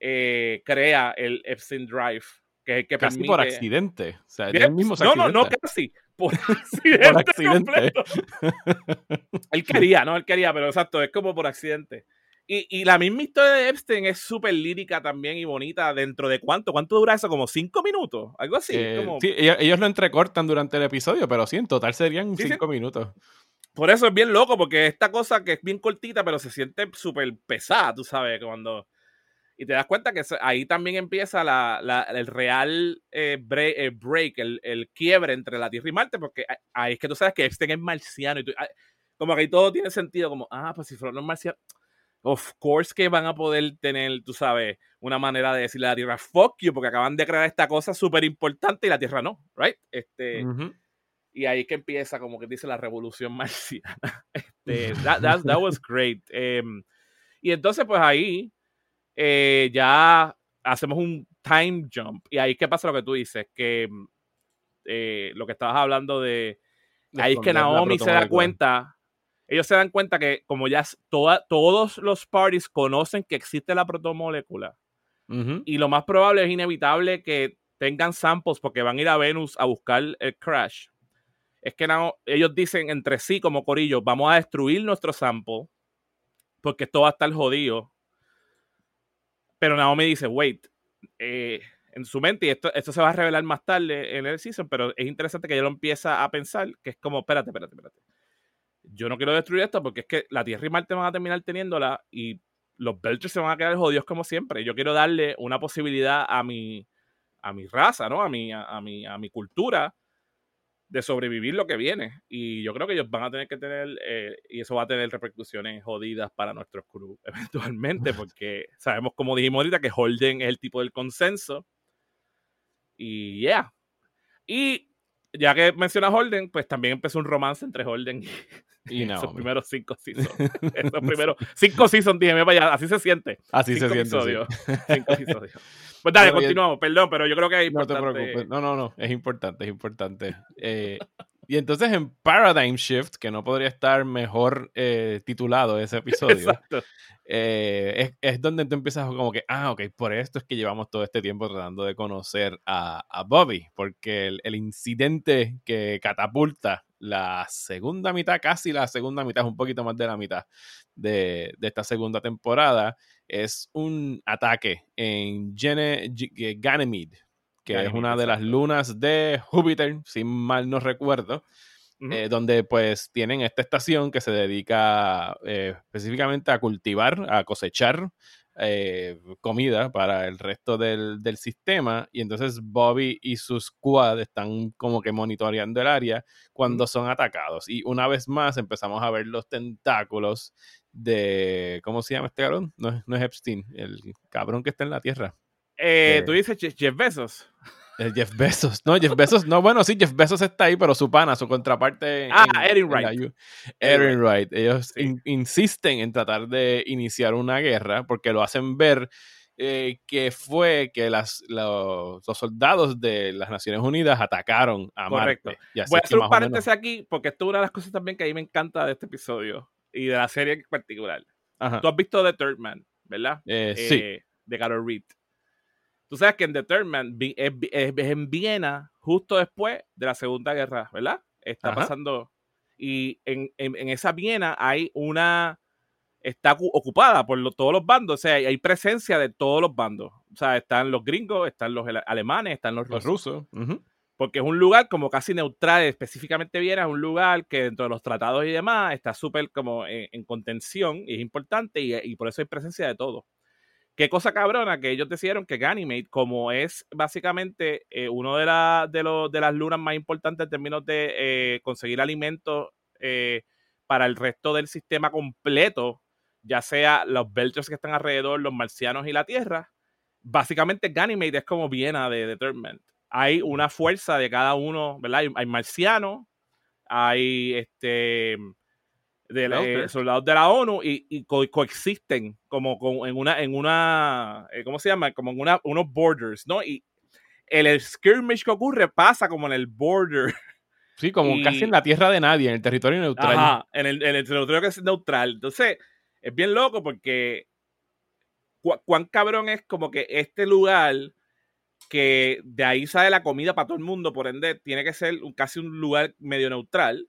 eh, crea el Epstein Drive. Que, que casi por accidente. O sea, mismo no, no, no, casi. Por accidente. *laughs* por accidente. *laughs* él quería, no, él quería, pero exacto, es como por accidente. Y, y la misma historia de Epstein es súper lírica también y bonita. ¿Dentro de cuánto? ¿Cuánto dura eso? ¿Como cinco minutos? Algo así. Eh, sí, ellos, lo entrecortan durante el episodio, pero sí, en total serían cinco minutos. Por eso es bien loco, porque esta cosa que es bien cortita, pero se siente súper pesada, tú sabes, cuando... Y te das cuenta que ahí también empieza la, la, el real eh, eh, break, el, el, quiebre entre la Tierra y Marte, porque ahí es que tú sabes que Epstein es marciano y como que ahí todo tiene sentido, como, ah, pues si fueron los marcianos, of course que van a poder tener, tú sabes, una manera de decirle a la Tierra, fuck you, porque acaban de crear esta cosa súper importante y la Tierra no, right? Este, Y ahí que empieza, como que dice, la revolución *laughs* marciana. Este, *laughs* that, that, was great. Em, y entonces, pues ahí eh, ya hacemos un time jump. Y ahí, ¿qué pasa lo que tú dices? Que eh, lo que estabas hablando de... ahí es que Naomi se da cuenta ellos se dan cuenta que como ya todos los parties conocen que existe la protomolécula y lo más probable es inevitable que tengan samples porque van a ir a Venus a buscar el crash. Es que ellos dicen entre sí como corillo, vamos a destruir nuestro sample porque esto va a estar jodido. Pero Naomi dice, wait, eh, en su mente, y esto, esto se va a revelar más tarde en el season, pero es interesante que ella lo empieza a pensar, que es como, espérate, espérate, espérate yo no quiero destruir esto porque es que la Tierra y Marte van a terminar teniéndola y los Belchers se van a quedar jodidos como siempre. Yo quiero darle una posibilidad a mi, a mi raza, ¿no? A mi, a, mi, a mi cultura de sobrevivir lo que viene. Y yo creo que ellos van a tener que tener, eh, y eso va a tener repercusiones jodidas para nuestros crew *laughs* eventualmente, *laughs* porque sabemos, como dijimos ahorita, que Holden es el tipo del consenso. Y yeah. Y ya que menciona Holden, pues también empezó un romance entre Holden y, y *laughs* no, esos primeros cinco seasons. esos *laughs* primeros cinco seasons, dije, vaya, así se siente. Así se siente. *laughs* Cinco episodios. Pues dale, continuamos, perdón, pero yo creo que es importante. No te preocupes. No, no, no, es importante, es importante. Eh, y entonces en Paradigm Shift, que no podría estar mejor eh, titulado ese episodio, eh, es, donde tú empiezas como que, ah, ok, por esto es que llevamos todo este tiempo tratando de conocer a, Bobby, porque el, incidente que catapulta la segunda mitad, casi la segunda mitad, un poquito más de la mitad de, esta segunda temporada, es un ataque en Gene, Ganymede, que es una de las lunas de Júpiter, si mal no recuerdo, eh, donde pues tienen esta estación que se dedica eh, específicamente a cultivar, a cosechar eh, comida para el resto del, del, sistema y entonces Bobby y sus squad están como que monitoreando el área cuando son atacados y una vez más empezamos a ver los tentáculos de ¿cómo se llama este cabrón? No, no es Epstein, el cabrón que está en la Tierra. Eh, tú dices Jeff Bezos. Jeff Bezos. No, Jeff Bezos. No, bueno, sí, Jeff Bezos está ahí, pero su pana, su contraparte. Ah, Erin Wright. Erin Wright. Ellos insisten en tratar de iniciar una guerra porque lo hacen ver eh, que fue que las, los, soldados de las Naciones Unidas atacaron a Correcto. Marte. Voy a hacer un paréntesis aquí porque esto es una de las cosas también que a mí me encanta de este episodio y de la serie en particular. Tú has visto The Third Man, ¿verdad? Eh, sí. De Carol Reed. Tú sabes que en The es, en Viena justo después de la Segunda Guerra, ¿verdad? Está pasando. Y en, esa Viena hay una. Está ocupada por todos los bandos, o sea, hay, presencia de todos los bandos. O sea, están los gringos, están los alemanes, están los, rusos. Porque es un lugar como casi neutral, específicamente Viena es un lugar que dentro de los tratados y demás está súper como en, contención y es importante y, y por eso hay presencia de todo. Qué cosa cabrona que ellos decidieron que Ganymede, como es básicamente eh, uno de, de, de, las lunas más importantes en términos de eh, conseguir alimentos eh, para el resto del sistema completo, ya sea los Belchers que están alrededor, los marcianos y la Tierra, básicamente Ganymede es como Viena de Determined. Hay una fuerza de cada uno, ¿verdad? Hay, hay marcianos, hay este de eh, soldados de la ONU y, coexisten como en una, en una, eh, ¿cómo se llama? Como en una, unos borders, ¿no? Y el skirmish que ocurre pasa como en el border. *laughs* Sí, como casi en la tierra de nadie, en el territorio neutral. Ajá, en el, en el territorio que es neutral. Entonces, es bien loco porque cuán cabrón es como que este lugar que de ahí sale la comida para todo el mundo, por ende, tiene que ser casi un lugar medio neutral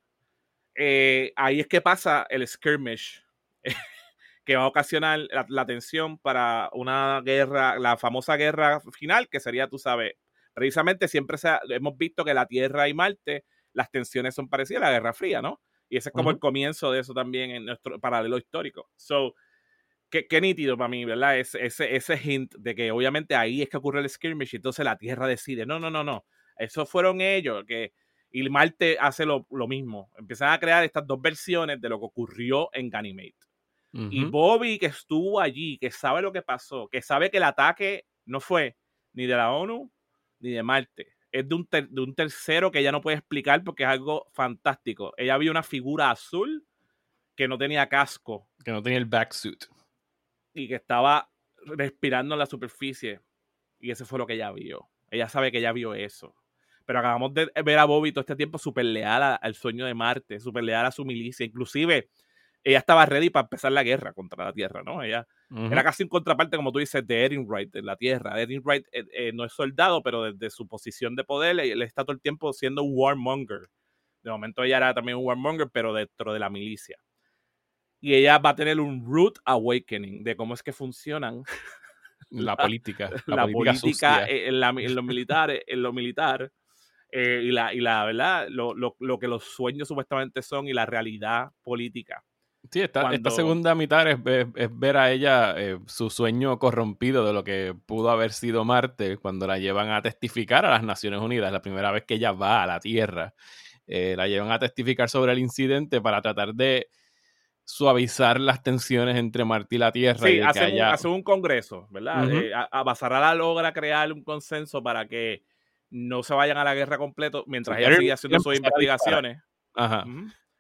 eh, ahí es que pasa el skirmish, *laughs* que va a ocasionar la, tensión para una guerra, la famosa guerra final, que sería, tú sabes, precisamente siempre se hemos visto que la Tierra y Marte, las tensiones son parecidas a la Guerra Fría, ¿no? Y ese es como el comienzo de eso también en nuestro paralelo histórico. So, qué, nítido para mí, ¿verdad? Ese, ese, ese hint de que obviamente ahí es que ocurre el skirmish y entonces la Tierra decide, no, no, no, no, esos fueron ellos, que y Marte hace lo, mismo. Empiezan a crear estas dos versiones de lo que ocurrió en Ganymede. Y Bobby, que estuvo allí, que sabe lo que pasó, que sabe que el ataque no fue ni de la ONU ni de Marte. Es de un, de un tercero que ella no puede explicar porque es algo fantástico. Ella vio una figura azul que no tenía casco. Que no tenía el backsuit. Y que estaba respirando en la superficie. Y eso fue lo que ella vio. Ella sabe que ella vio eso. Pero acabamos de ver a Bobby todo este tiempo súper leal al sueño de Marte, súper leal a su milicia. Inclusive, ella estaba ready para empezar la guerra contra la Tierra, ¿no? Ella era casi un contraparte, como tú dices, de Erin Wright en la Tierra. Erin Wright eh, eh, no es soldado, pero desde su posición de poder, él está todo el tiempo siendo un warmonger. De momento ella era también un warmonger, pero dentro de la milicia. Y ella va a tener un root awakening de cómo es que funcionan la política. La, política, en, en, lo *laughs* militar, en lo militar eh, y, la, y la verdad, lo, lo, lo, que los sueños supuestamente son y la realidad política. Sí, esta, esta segunda mitad es, es, ver a ella eh, su sueño corrompido de lo que pudo haber sido Marte cuando la llevan a testificar a las Naciones Unidas, la primera vez que ella va a la Tierra. Eh, la llevan a testificar sobre el incidente para tratar de suavizar las tensiones entre Marte y la Tierra. Sí, hace, un, congreso, ¿verdad? a Basarala logra crear un consenso para que no se vayan a la guerra completo mientras ella sigue haciendo sus investigaciones.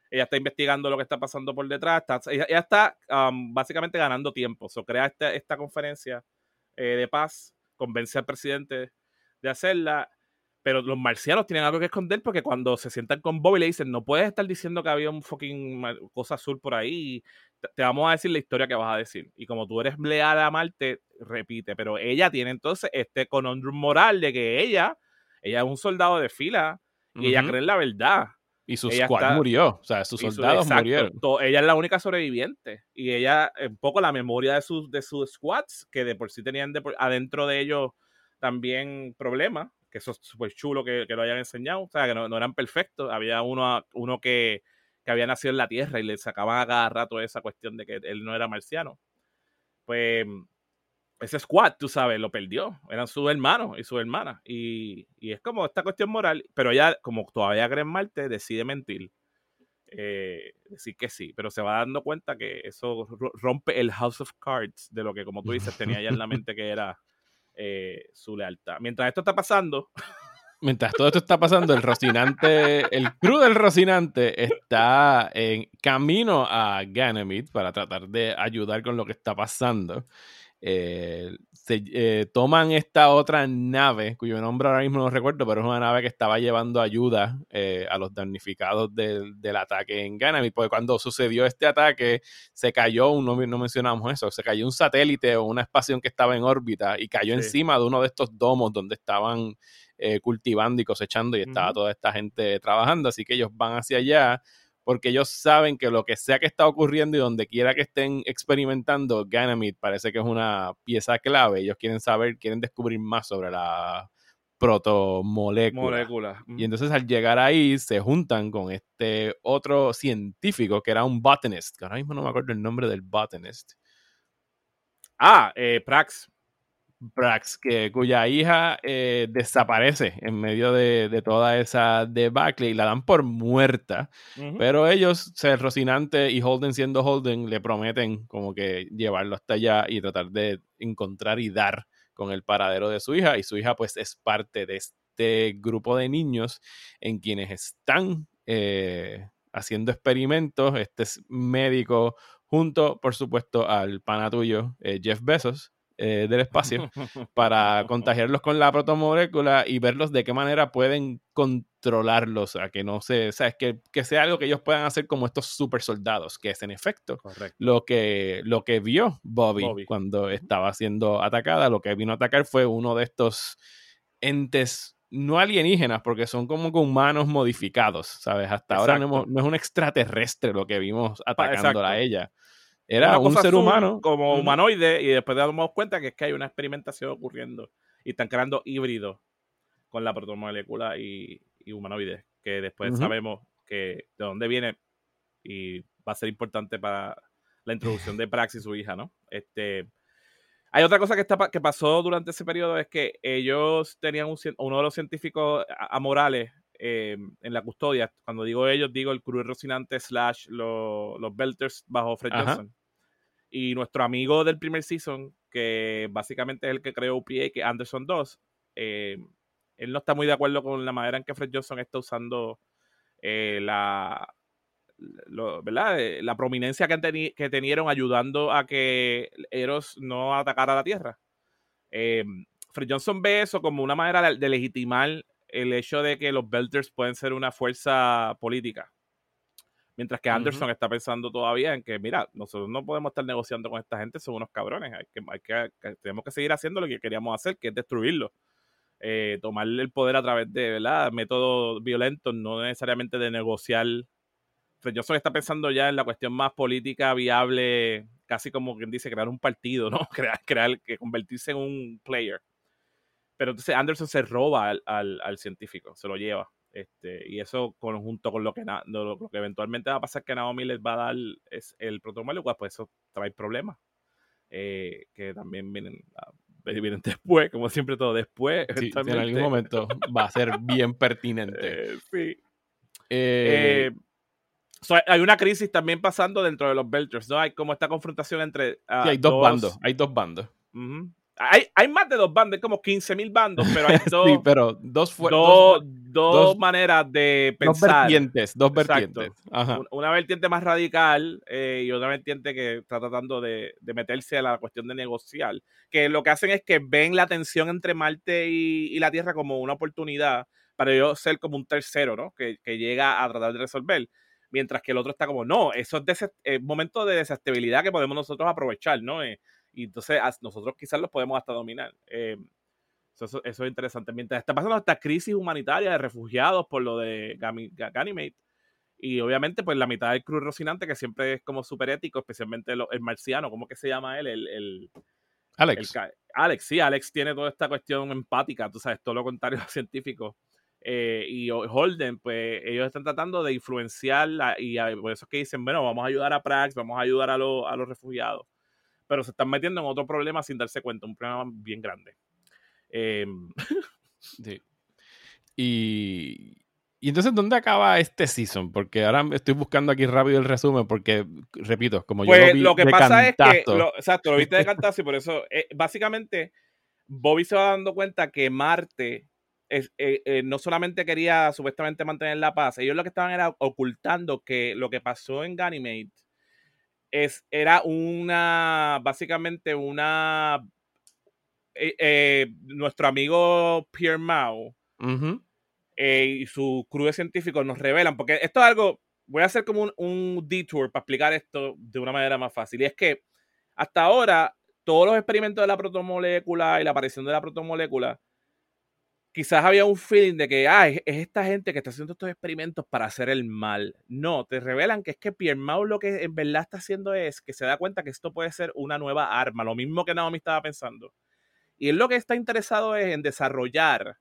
Ella está investigando lo que está pasando por detrás. ella, está um, básicamente ganando tiempo. So, crea esta, esta conferencia eh, de paz, convence al presidente de hacerla. Pero los marcianos tienen algo que esconder porque cuando se sientan con Bobby le dicen, no puedes estar diciendo que había un fucking cosa azul por ahí. Te, vamos a decir la historia que vas a decir. Y como tú eres leal a Marte, repite. Pero ella tiene entonces este conundrum moral de que ella ella es un soldado de fila y ella cree en la verdad. Y su squad murió, o sea, sus soldados murieron. ella es la única sobreviviente. Y ella, un poco la memoria de sus, de sus squads, que de por sí tenían adentro de ellos también problemas, que eso es súper chulo que, lo hayan enseñado, o sea, que no, eran perfectos. Había uno, uno que, que, había nacido en la Tierra y le sacaban a cada rato esa cuestión de que él no era marciano. Pues ese squad, tú sabes, lo perdió. Eran sus hermanos y sus hermanas. Y, es como esta cuestión moral. Pero ella, como todavía cree Marte, decide mentir. Eh, decir que sí. Pero se va dando cuenta que eso rompe el House of Cards de lo que, como tú dices, tenía ya en la mente que era eh, su lealtad. Mientras esto está pasando. *laughs* Mientras todo esto está pasando, el Rocinante, el crew del Rocinante está en camino a Ganymede para tratar de ayudar con lo que está pasando. Eh, se, eh, toman esta otra nave, cuyo nombre ahora mismo no recuerdo, pero es una nave que estaba llevando ayuda eh, a los damnificados del, ataque en Ganymede, porque cuando sucedió este ataque se cayó, no, no, mencionamos eso, se cayó un satélite o una estación que estaba en órbita y cayó encima de uno de estos domos donde estaban cultivando y cosechando y estaba toda esta gente trabajando, así que ellos van hacia allá porque ellos saben que lo que sea que está ocurriendo y donde quiera que estén experimentando, Ganymede parece que es una pieza clave. Ellos quieren saber, quieren descubrir más sobre la protomolécula. Y entonces al llegar ahí se juntan con este otro científico que era un botanist, que ahora mismo no me acuerdo el nombre del botanist. Ah, eh, Prax. Brax, que, cuya hija eh, desaparece en medio de, toda esa debacle y la dan por muerta. Pero ellos, ser Rocinante y Holden siendo Holden, le prometen como que llevarlo hasta allá y tratar de encontrar y dar con el paradero de su hija. Y su hija, pues, es parte de este grupo de niños en quienes están eh, haciendo experimentos, este médico junto, por supuesto, al pana tuyo, eh, Jeff Bezos, eh, del espacio *laughs* para contagiarlos con la protomolécula y verlos de qué manera pueden controlarlos, a que no se, sabes, que, que sea algo que ellos puedan hacer como estos super soldados, que es en efecto lo que, lo que vio Bobby, cuando estaba siendo atacada, lo que vino a atacar fue uno de estos entes no alienígenas, porque son como humanos modificados, ¿sabes? Hasta ahora no, es un extraterrestre lo que vimos atacándola a ella. Era un ser humano. Como humanoide, y después damos cuenta que es que hay una experimentación ocurriendo y están creando híbridos con la protomolécula y, y humanoides, que después sabemos que de dónde viene y va a ser importante para la introducción de Praxis, su hija, ¿no? Este, hay otra cosa que, está, que pasó durante ese periodo, es que ellos tenían un, uno de los científicos amorales eh, en la custodia. Cuando digo ellos, digo el Cruz Rocinante slash los Belters bajo Fred Johnson. Y nuestro amigo del primer season, que básicamente es el que creó UPA, que Anderson 2, eh, él no está muy de acuerdo con la manera en que Fred Johnson está usando eh, la, ¿verdad? la prominencia que, que tenieron ayudando a que Eros no atacara la Tierra. Fred Johnson ve eso como una manera de legitimar el hecho de que los Belters pueden ser una fuerza política. Mientras que Anderson está pensando todavía en que, mira, nosotros no podemos estar negociando con esta gente, son unos cabrones. Hay que, hay que, tenemos que seguir haciendo lo que queríamos hacer, que es destruirlo. Eh, tomar el poder a través de ¿verdad? métodos violentos, no necesariamente de negociar. Johnson está pensando ya en la cuestión más política, viable, casi como quien dice, crear un partido, ¿no? *laughs* Crear, crear, que convertirse en un player. Pero entonces Anderson se roba al, científico, se lo lleva. Este, y eso conjunto con lo que, lo, que eventualmente va a pasar que Naomi les va a dar es el protomolécula, pues eso trae problemas. Eh, que también vienen, *laughs* vienen después, como siempre todo después. en algún momento va a ser bien *laughs* pertinente. Eh, sí. Eh, hay una crisis también pasando dentro de los Belters, ¿no? Hay como esta confrontación entre. Ah, sí, hay dos, bandos. Hay dos bandos. Hay, hay, más de dos bandos, como 15.000 bandos, pero hay *laughs* dos, sí, pero dos, dos, dos, maneras de pensar. Dos vertientes, dos vertientes. Una vertiente más radical eh, y otra vertiente que está tratando de, de, meterse a la cuestión de negociar. Que lo que hacen es que ven la tensión entre Marte y, y la Tierra como una oportunidad para yo ser como un tercero, ¿no? Que, que, llega a tratar de resolver. Mientras que el otro está como, no, eso es, un eh, momento de desestabilidad que podemos nosotros aprovechar, ¿no? Eh, y entonces nosotros quizás los podemos hasta dominar. Eh, eso, es interesante. Mientras está pasando esta crisis humanitaria de refugiados por lo de Ganymede, y obviamente, pues la mitad del Cruz Rocinante, que siempre es como súper ético, especialmente el, marciano, ¿cómo que se llama él? El, Alex. Alex, sí, Alex tiene toda esta cuestión empática, tú sabes, todo lo contrario a científico. Eh, y Holden, pues ellos están tratando de influenciar, y por eso es que dicen, bueno, vamos a ayudar a Prax, vamos a ayudar a, a los refugiados pero se están metiendo en otro problema sin darse cuenta, un problema bien grande. Em, *laughs* sí. Y, y entonces, ¿dónde acaba este season? Porque ahora estoy buscando aquí rápido el resumen, porque, repito, como yo lo pues, vi lo que pasa es que, exacto, lo viste de *laughs* cantazo y por eso, eh, básicamente, Bobby se va dando cuenta que Marte es, eh, eh, no solamente quería supuestamente mantener la paz, ellos lo que estaban era ocultando que lo que pasó en Ganymede es, era una, básicamente una, eh, eh, nuestro amigo Pierre Mao eh, y su crew de científicos nos revelan, porque esto es algo, voy a hacer como un, un detour para explicar esto de una manera más fácil, y es que hasta ahora todos los experimentos de la protomolécula y la aparición de la protomolécula quizás había un feeling de que, ah, es, esta gente que está haciendo estos experimentos para hacer el mal. No, te revelan que es que Pierre Mau lo que en verdad está haciendo es que se da cuenta que esto puede ser una nueva arma, lo mismo que Naomi estaba pensando. Y él lo que está interesado es en desarrollar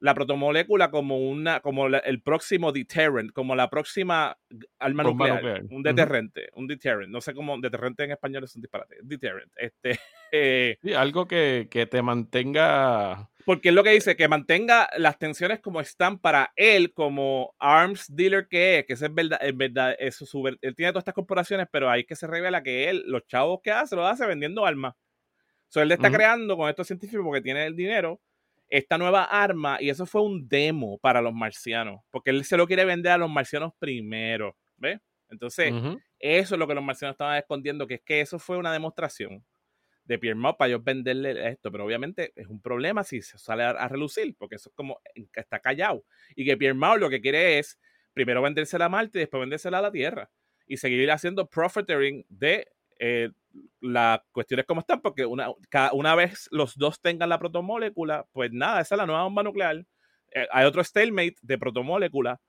la protomolécula como una como el próximo deterrent, como la próxima arma nuclear, un deterrente, un deterrent, no sé cómo deterrente en español es un disparate, deterrent, este *laughs* eh, algo que, que, te mantenga porque es lo que dice, que mantenga las tensiones como están para él como arms dealer que es, que es verdad, es verdad, eso su, él tiene todas estas corporaciones, pero ahí que se revela que él, los chavos que hace, lo hace vendiendo armas. So, él está creando con estos científicos porque tiene el dinero esta nueva arma y eso fue un demo para los marcianos, porque él se lo quiere vender a los marcianos primero, ¿ves? Entonces, eso es lo que los marcianos estaban escondiendo, que es que eso fue una demostración de Pierre Mau para ellos venderle esto, pero obviamente es un problema si se sale a, relucir, porque eso es como está callado. Y que Pierre Mau lo que quiere es primero vendérsela a Marte y después vendérsela a la Tierra y seguir haciendo profiteering de eh, las cuestiones como están, porque una, una vez los dos tengan la protomolécula, pues nada, esa es la nueva bomba nuclear. Eh, hay otro stalemate de protomolécula.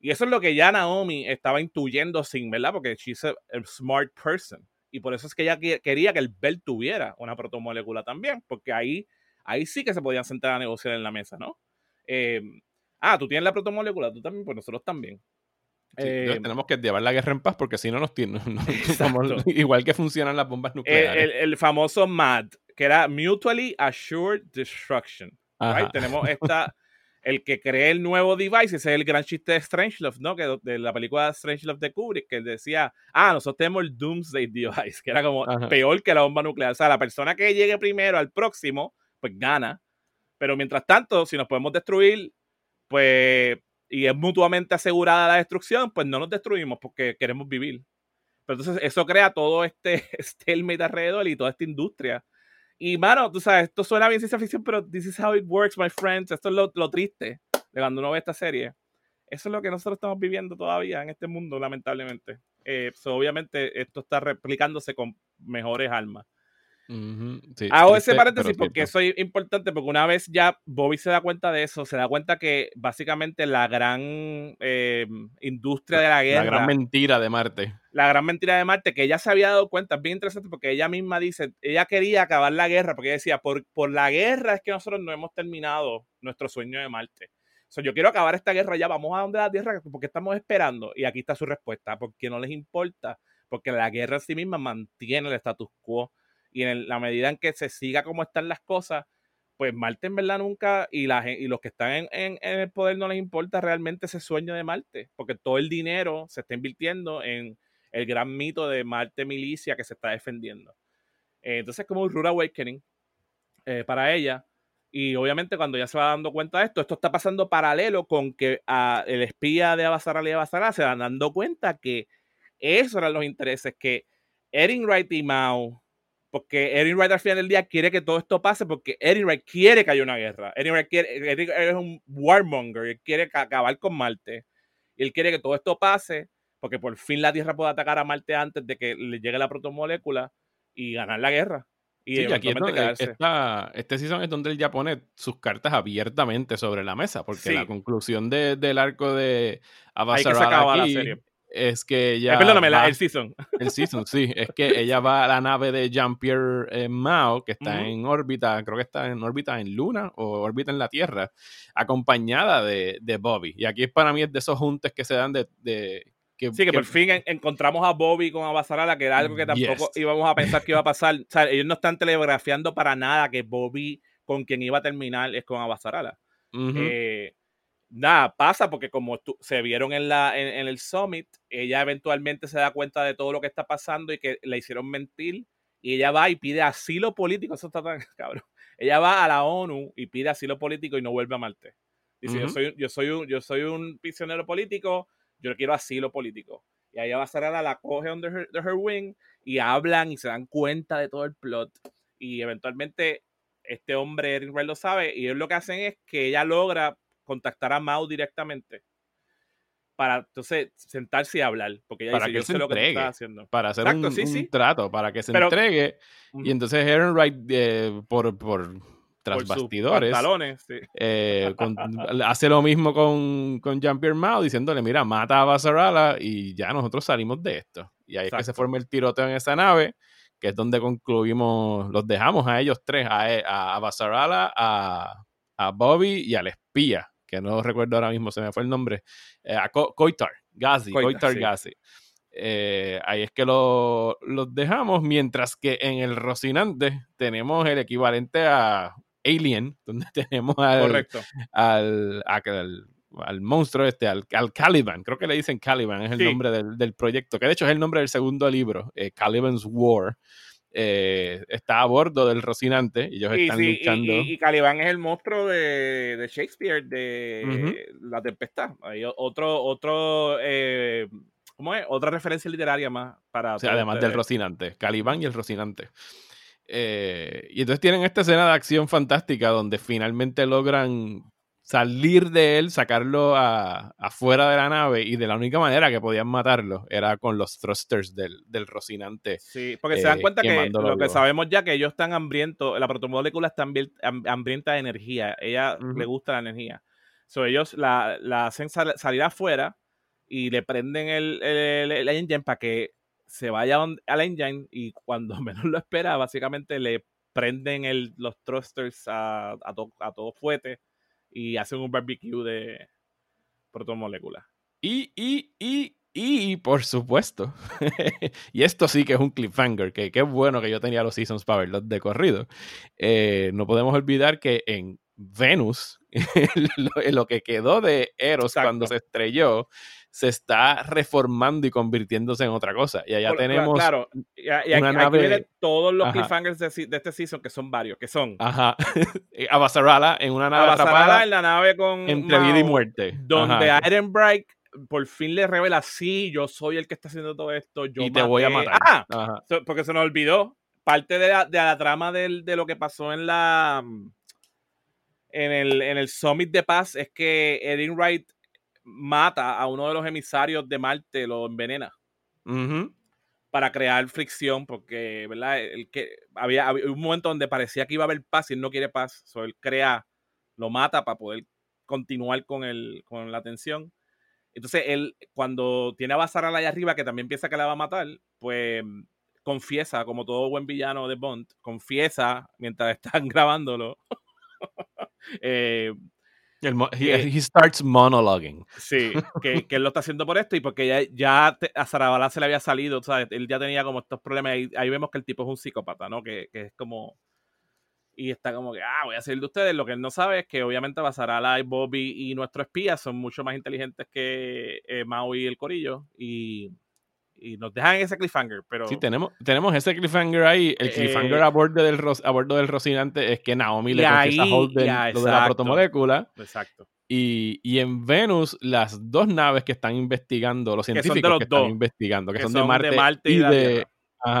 Y eso es lo que ya Naomi estaba intuyendo sin, ¿verdad? Porque she's a, smart person. Y por eso es que ella quería que el Bell tuviera una protomolécula también, porque ahí, ahí sí que se podían sentar a negociar en la mesa, ¿no? Eh, ah, tú tienes la protomolécula, tú también, pues nosotros también. Eh, tenemos que llevar la guerra en paz porque si no nos tienen. *laughs* *laughs* igual que funcionan las bombas nucleares. El, famoso MAD, que era Mutually Assured Destruction. Tenemos esta. el que cree el nuevo device, ese es el gran chiste de Strangelove, ¿no? Que de la película Strangelove de Kubrick, que decía, ah, nosotros tenemos el Doomsday Device, *laughs* que era como peor que la bomba nuclear. O sea, la persona que llegue primero al próximo, pues gana. Pero mientras tanto, si nos podemos destruir, pues y es mutuamente asegurada la destrucción, pues no nos destruimos porque queremos vivir. Pero entonces eso crea todo este *laughs* stalemate alrededor y toda esta industria. Y mano, tú sabes, esto suena bien ciencia ficción, pero this is how it works, my friends. Esto es lo, lo triste de cuando uno ve esta serie. Eso es lo que nosotros estamos viviendo todavía en este mundo, lamentablemente. Eh, obviamente esto está replicándose con mejores armas. Hago ese paréntesis porque eso es importante, porque una vez ya Bobby se da cuenta de eso, se da cuenta que básicamente la gran eh, industria de la guerra. La gran mentira de Marte. La gran mentira de Marte, que ella se había dado cuenta, es bien interesante porque ella misma dice, ella quería acabar la guerra, porque ella decía, por, por la guerra es que nosotros no hemos terminado nuestro sueño de Marte. So, yo quiero acabar esta guerra ya, vamos a donde la Tierra, porque estamos esperando. Y aquí está su respuesta, porque no les importa, porque la guerra en sí misma mantiene el status quo y en la medida en que se siga como están las cosas, pues Marte en verdad nunca, y, la, y los que están en, el poder no les importa realmente ese sueño de Marte, porque todo el dinero se está invirtiendo en el gran mito de Marte milicia que se está defendiendo. Eh, entonces, como un Rural Awakening eh, para ella. Y obviamente, cuando ya se va dando cuenta de esto, esto está pasando paralelo con que a, el espía de Abasara y Abasara se van dando cuenta que esos eran los intereses que Erin Wright y Mao porque Erin Wright al final del día quiere que todo esto pase porque Erin Wright quiere que haya una guerra. Erin Wright quiere, es un warmonger, él quiere acabar con Marte. Y él quiere que todo esto pase porque por fin la Tierra pueda atacar a Marte antes de que le llegue la protomolécula y ganar la guerra. Y sí, aquí este season es donde él ya pone sus cartas abiertamente sobre la mesa, porque la conclusión del arco de Avasarala aquí, la serie es que ella. Eh, perdóname, el season. *laughs* El season, sí. *laughs* Es que ella va a la nave de Jean-Pierre eh, Mao, que está en órbita, creo que está en órbita en Luna o órbita en la Tierra, acompañada de, de Bobby. Y aquí para mí es de esos juntes que se dan de. de que, sí, que, por fin encontramos a Bobby con Abasarala, que era algo que tampoco íbamos a pensar que iba a *laughs* pasar. O sea, ellos no están telegrafiando para nada que Bobby con quien iba a terminar es con Abasarala. eh, nada, pasa porque como se vieron en, la, en, el summit, ella eventualmente se da cuenta de todo lo que está pasando y que le hicieron mentir y ella va y pide asilo político, eso está tan *laughs* cabrón. Ella va a la ONU y pide asilo político y no vuelve a Marte. Dice, yo, soy, yo, soy un, yo soy un prisionero político, yo quiero asilo político. Y ella va a ser a la coge under her, her wing y hablan y se dan cuenta de todo el plot. Y eventualmente este hombre, Erin lo sabe, y ellos lo que hacen es que ella logra contactar a Mao directamente para entonces sentarse y hablar, porque ella para dice, que yo sé lo que está haciendo. Para hacer un, trato, para que se entregue. Y entonces Aaron Wright, eh, por, por tras bastidores, eh, *laughs* hace lo mismo con, con Jean-Pierre Mao, diciéndole, mira, mata a Basarala y ya nosotros salimos de esto. Y ahí es que se forma el tiroteo en esa nave, que es donde concluimos, los dejamos a ellos tres, a, a, Basarala, a, a Bobby y al espía que no recuerdo ahora mismo, se me fue el nombre, eh, a Coitar, Gazi, Coitar, Gazi. Eh, ahí es que los dejamos, mientras que en el Rocinante tenemos el equivalente a Alien, *laughs* donde tenemos al, al, al, monstruo este, al, Caliban, creo que le dicen Caliban, es el nombre del, del, proyecto, que de hecho es el nombre del segundo libro, eh, Caliban's War, eh, está a bordo del Rocinante y ellos están luchando. Y, y, Calibán es el monstruo de, Shakespeare, de La Tempestad. Hay otro, otro eh, ¿cómo es? Otra referencia literaria más para. O sea, además del Rocinante, Calibán y el Rocinante. Eh, y entonces tienen esta escena de acción fantástica donde finalmente logran salir de él, sacarlo afuera de la nave y de la única manera que podían matarlo era con los thrusters del, Rocinante. Sí, porque se dan eh, cuenta que lo que sabemos ya que ellos están hambrientos, la protomolécula está hambrienta de energía, ella le gusta la energía. So, ellos la, hacen salir afuera y le prenden el, el, engine para que se vaya al engine y cuando *laughs* menos lo espera, básicamente le prenden el, los thrusters a, a, a todo fuete y hacen un barbecue de protomoléculas. Y, y, y, y, por supuesto, *laughs* y esto sí que es un cliffhanger, que qué bueno que yo tenía los Seasons para verlos de corrido. Eh, no podemos olvidar que en Venus, *laughs* lo, que quedó de Eros cuando se estrelló, se está reformando y convirtiéndose en otra cosa. Y allá tenemos. Claro, y, una nave... todos los cliffhangers de, este season, que son varios, que son. Ajá. *laughs* a Basarala en una nave atrapada. en la nave con. Entre vida y muerte. Donde Iron Bright por fin le revela: sí, yo soy el que está haciendo todo esto. Yo y te voy a matar. Ah, porque se nos olvidó. Parte de la, de la trama de, de lo que pasó en la. En el, en el Summit de Paz es que Erin Wright mata a uno de los emisarios de Marte, lo envenena. Para crear fricción, porque, ¿verdad? El que, había, un momento donde parecía que iba a haber paz y él no quiere paz. So, él crea, lo mata para poder continuar con, el, con la tensión. Entonces, él, cuando tiene a Basara allá arriba, que también piensa que la va a matar, pues confiesa, como todo buen villano de Bond, confiesa mientras *laughs* están grabándolo. *laughs* eh, el, he, starts monologuing. Sí, *laughs* que, que, él lo está haciendo por esto y porque ya, ya a Sarabala se le había salido, ¿sabes? Él ya tenía como estos problemas. y ahí vemos que el tipo es un psicópata, ¿no? Que, que, es como. Y está como que, ah, voy a salir de ustedes. Lo que él no sabe es que obviamente Basarala y Bobby y nuestro espía son mucho más inteligentes que eh, Maui y el Corillo. Y y nos dejan ese cliffhanger, pero... Sí, tenemos, tenemos ese cliffhanger ahí. El cliffhanger eh, a, bordo del, a bordo del Rocinante es que Naomi le confiesa a Holden lo de la protomolécula. Exacto. Y, y, en Venus, las dos naves que están investigando, los científicos que, están investigando, que, son, de Marte, y, de,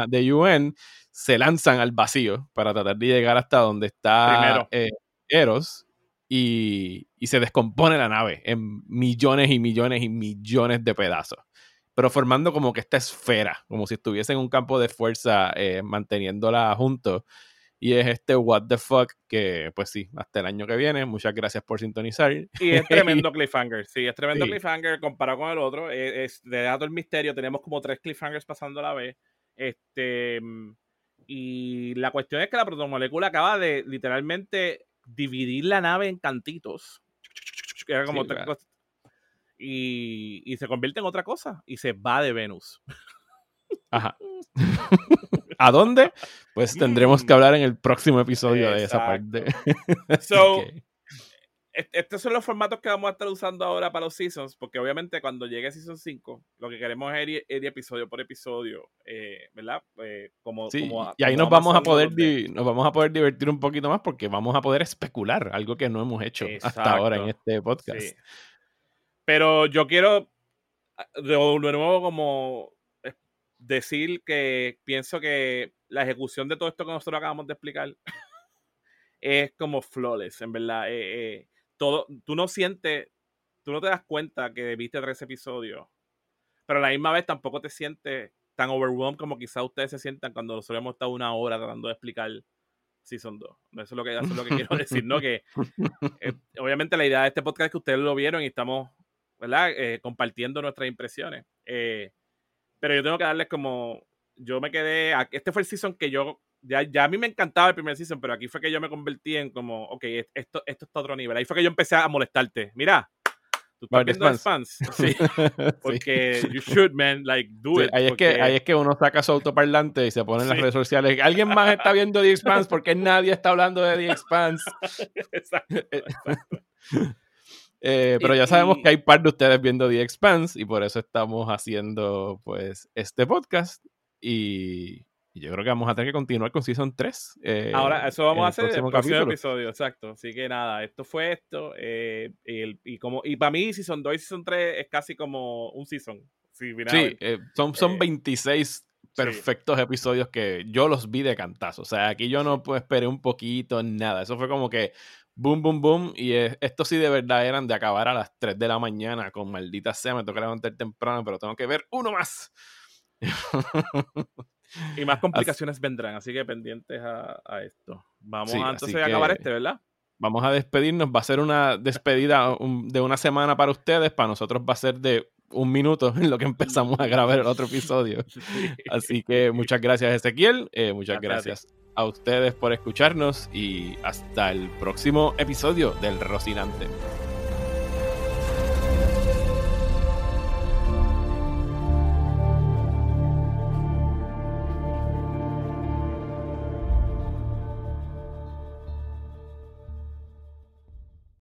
de, UN, se lanzan al vacío para tratar de llegar hasta donde está eh, Eros. Y, y se descompone la nave en millones y millones y millones de pedazos pero formando como que esta esfera, como si estuviese en un campo de fuerza eh, manteniéndola junto. Y es este what the fuck que, pues sí, hasta el año que viene. Muchas gracias por sintonizar. Y es tremendo *laughs* cliffhanger, sí, es tremendo cliffhanger comparado con el otro. E, es, de dato el misterio, tenemos como tres cliffhangers pasando a la vez. Este, y la cuestión es que la protomolécula acaba de literalmente dividir la nave en cantitos. Era como tres, y, se convierte en otra cosa y se va de Venus. Ajá. *laughs* ¿A dónde? Pues tendremos que hablar en el próximo episodio de esa parte. *laughs* so, estos son los formatos que vamos a estar usando ahora para los seasons, porque obviamente cuando llegue Season 5, lo que queremos es ir, episodio por episodio, eh, ¿verdad? Eh, como, sí, y ahí nos vamos a poder nos vamos a poder divertir un poquito más porque vamos a poder especular, algo que no hemos hecho hasta ahora en este podcast. Sí. Pero yo quiero ah, de nuevo como eh, decir que pienso que la ejecución de todo esto que nosotros acabamos de explicar *laughs* es como flawless, en verdad. Eh, eh, todo, tú no sientes, tú no te das cuenta que viste tres episodios, pero a la misma vez tampoco te sientes tan overwhelmed como quizás ustedes se sientan cuando nosotros hemos estado una hora tratando de explicar Season 2. Eso es lo que, eso es lo que quiero decir, ¿no? Que obviamente la idea de este podcast es que ustedes lo vieron y estamos ¿verdad? Eh, compartiendo nuestras impresiones. Eh, pero yo tengo que darles como, yo me quedé, este fue el season que yo, ya, ya a mí me encantaba el primer season, pero aquí fue que yo me convertí en como, ok, esto, esto está a otro nivel. Ahí fue que yo empecé a molestarte. Mira, tú estás viendo fans. *laughs* Sí. Porque you should, man, like, do it. Ahí, es que, ahí es que uno saca su autoparlante y se pone en las redes sociales. ¿Alguien más está viendo The Expanse? Porque nadie está hablando de The Expanse. *laughs* exacto. *laughs* Eh, pero ya sabemos que hay par de ustedes viendo The Expanse y por eso estamos haciendo pues este podcast. Y, Y yo creo que vamos a tener que continuar con Season 3. Eh, Ahora, eso vamos a hacer en el próximo episodio, exacto. Así que nada, esto fue esto. Eh, y, como, y para mí, Season 2 y Season 3 es casi como un Season. Sí, eh, son, son 26 perfectos episodios que yo los vi de cantazo. O sea, aquí yo no pues, esperé un poquito, nada. Eso fue como que boom, boom, boom. Y esto sí de verdad eran de acabar a las 3 de la mañana con maldita sea. Me toca levantar temprano, pero tengo que ver uno más. y más complicaciones vendrán, así que pendientes a, esto. Vamos entonces a acabar este, ¿verdad? Vamos a despedirnos. Va a ser una despedida de una semana para ustedes. Para nosotros va a ser de un minuto en lo que empezamos a grabar el otro episodio. *laughs* Así que muchas gracias Ezequiel, eh, muchas gracias a ustedes por escucharnos y hasta el próximo episodio del Rocinante.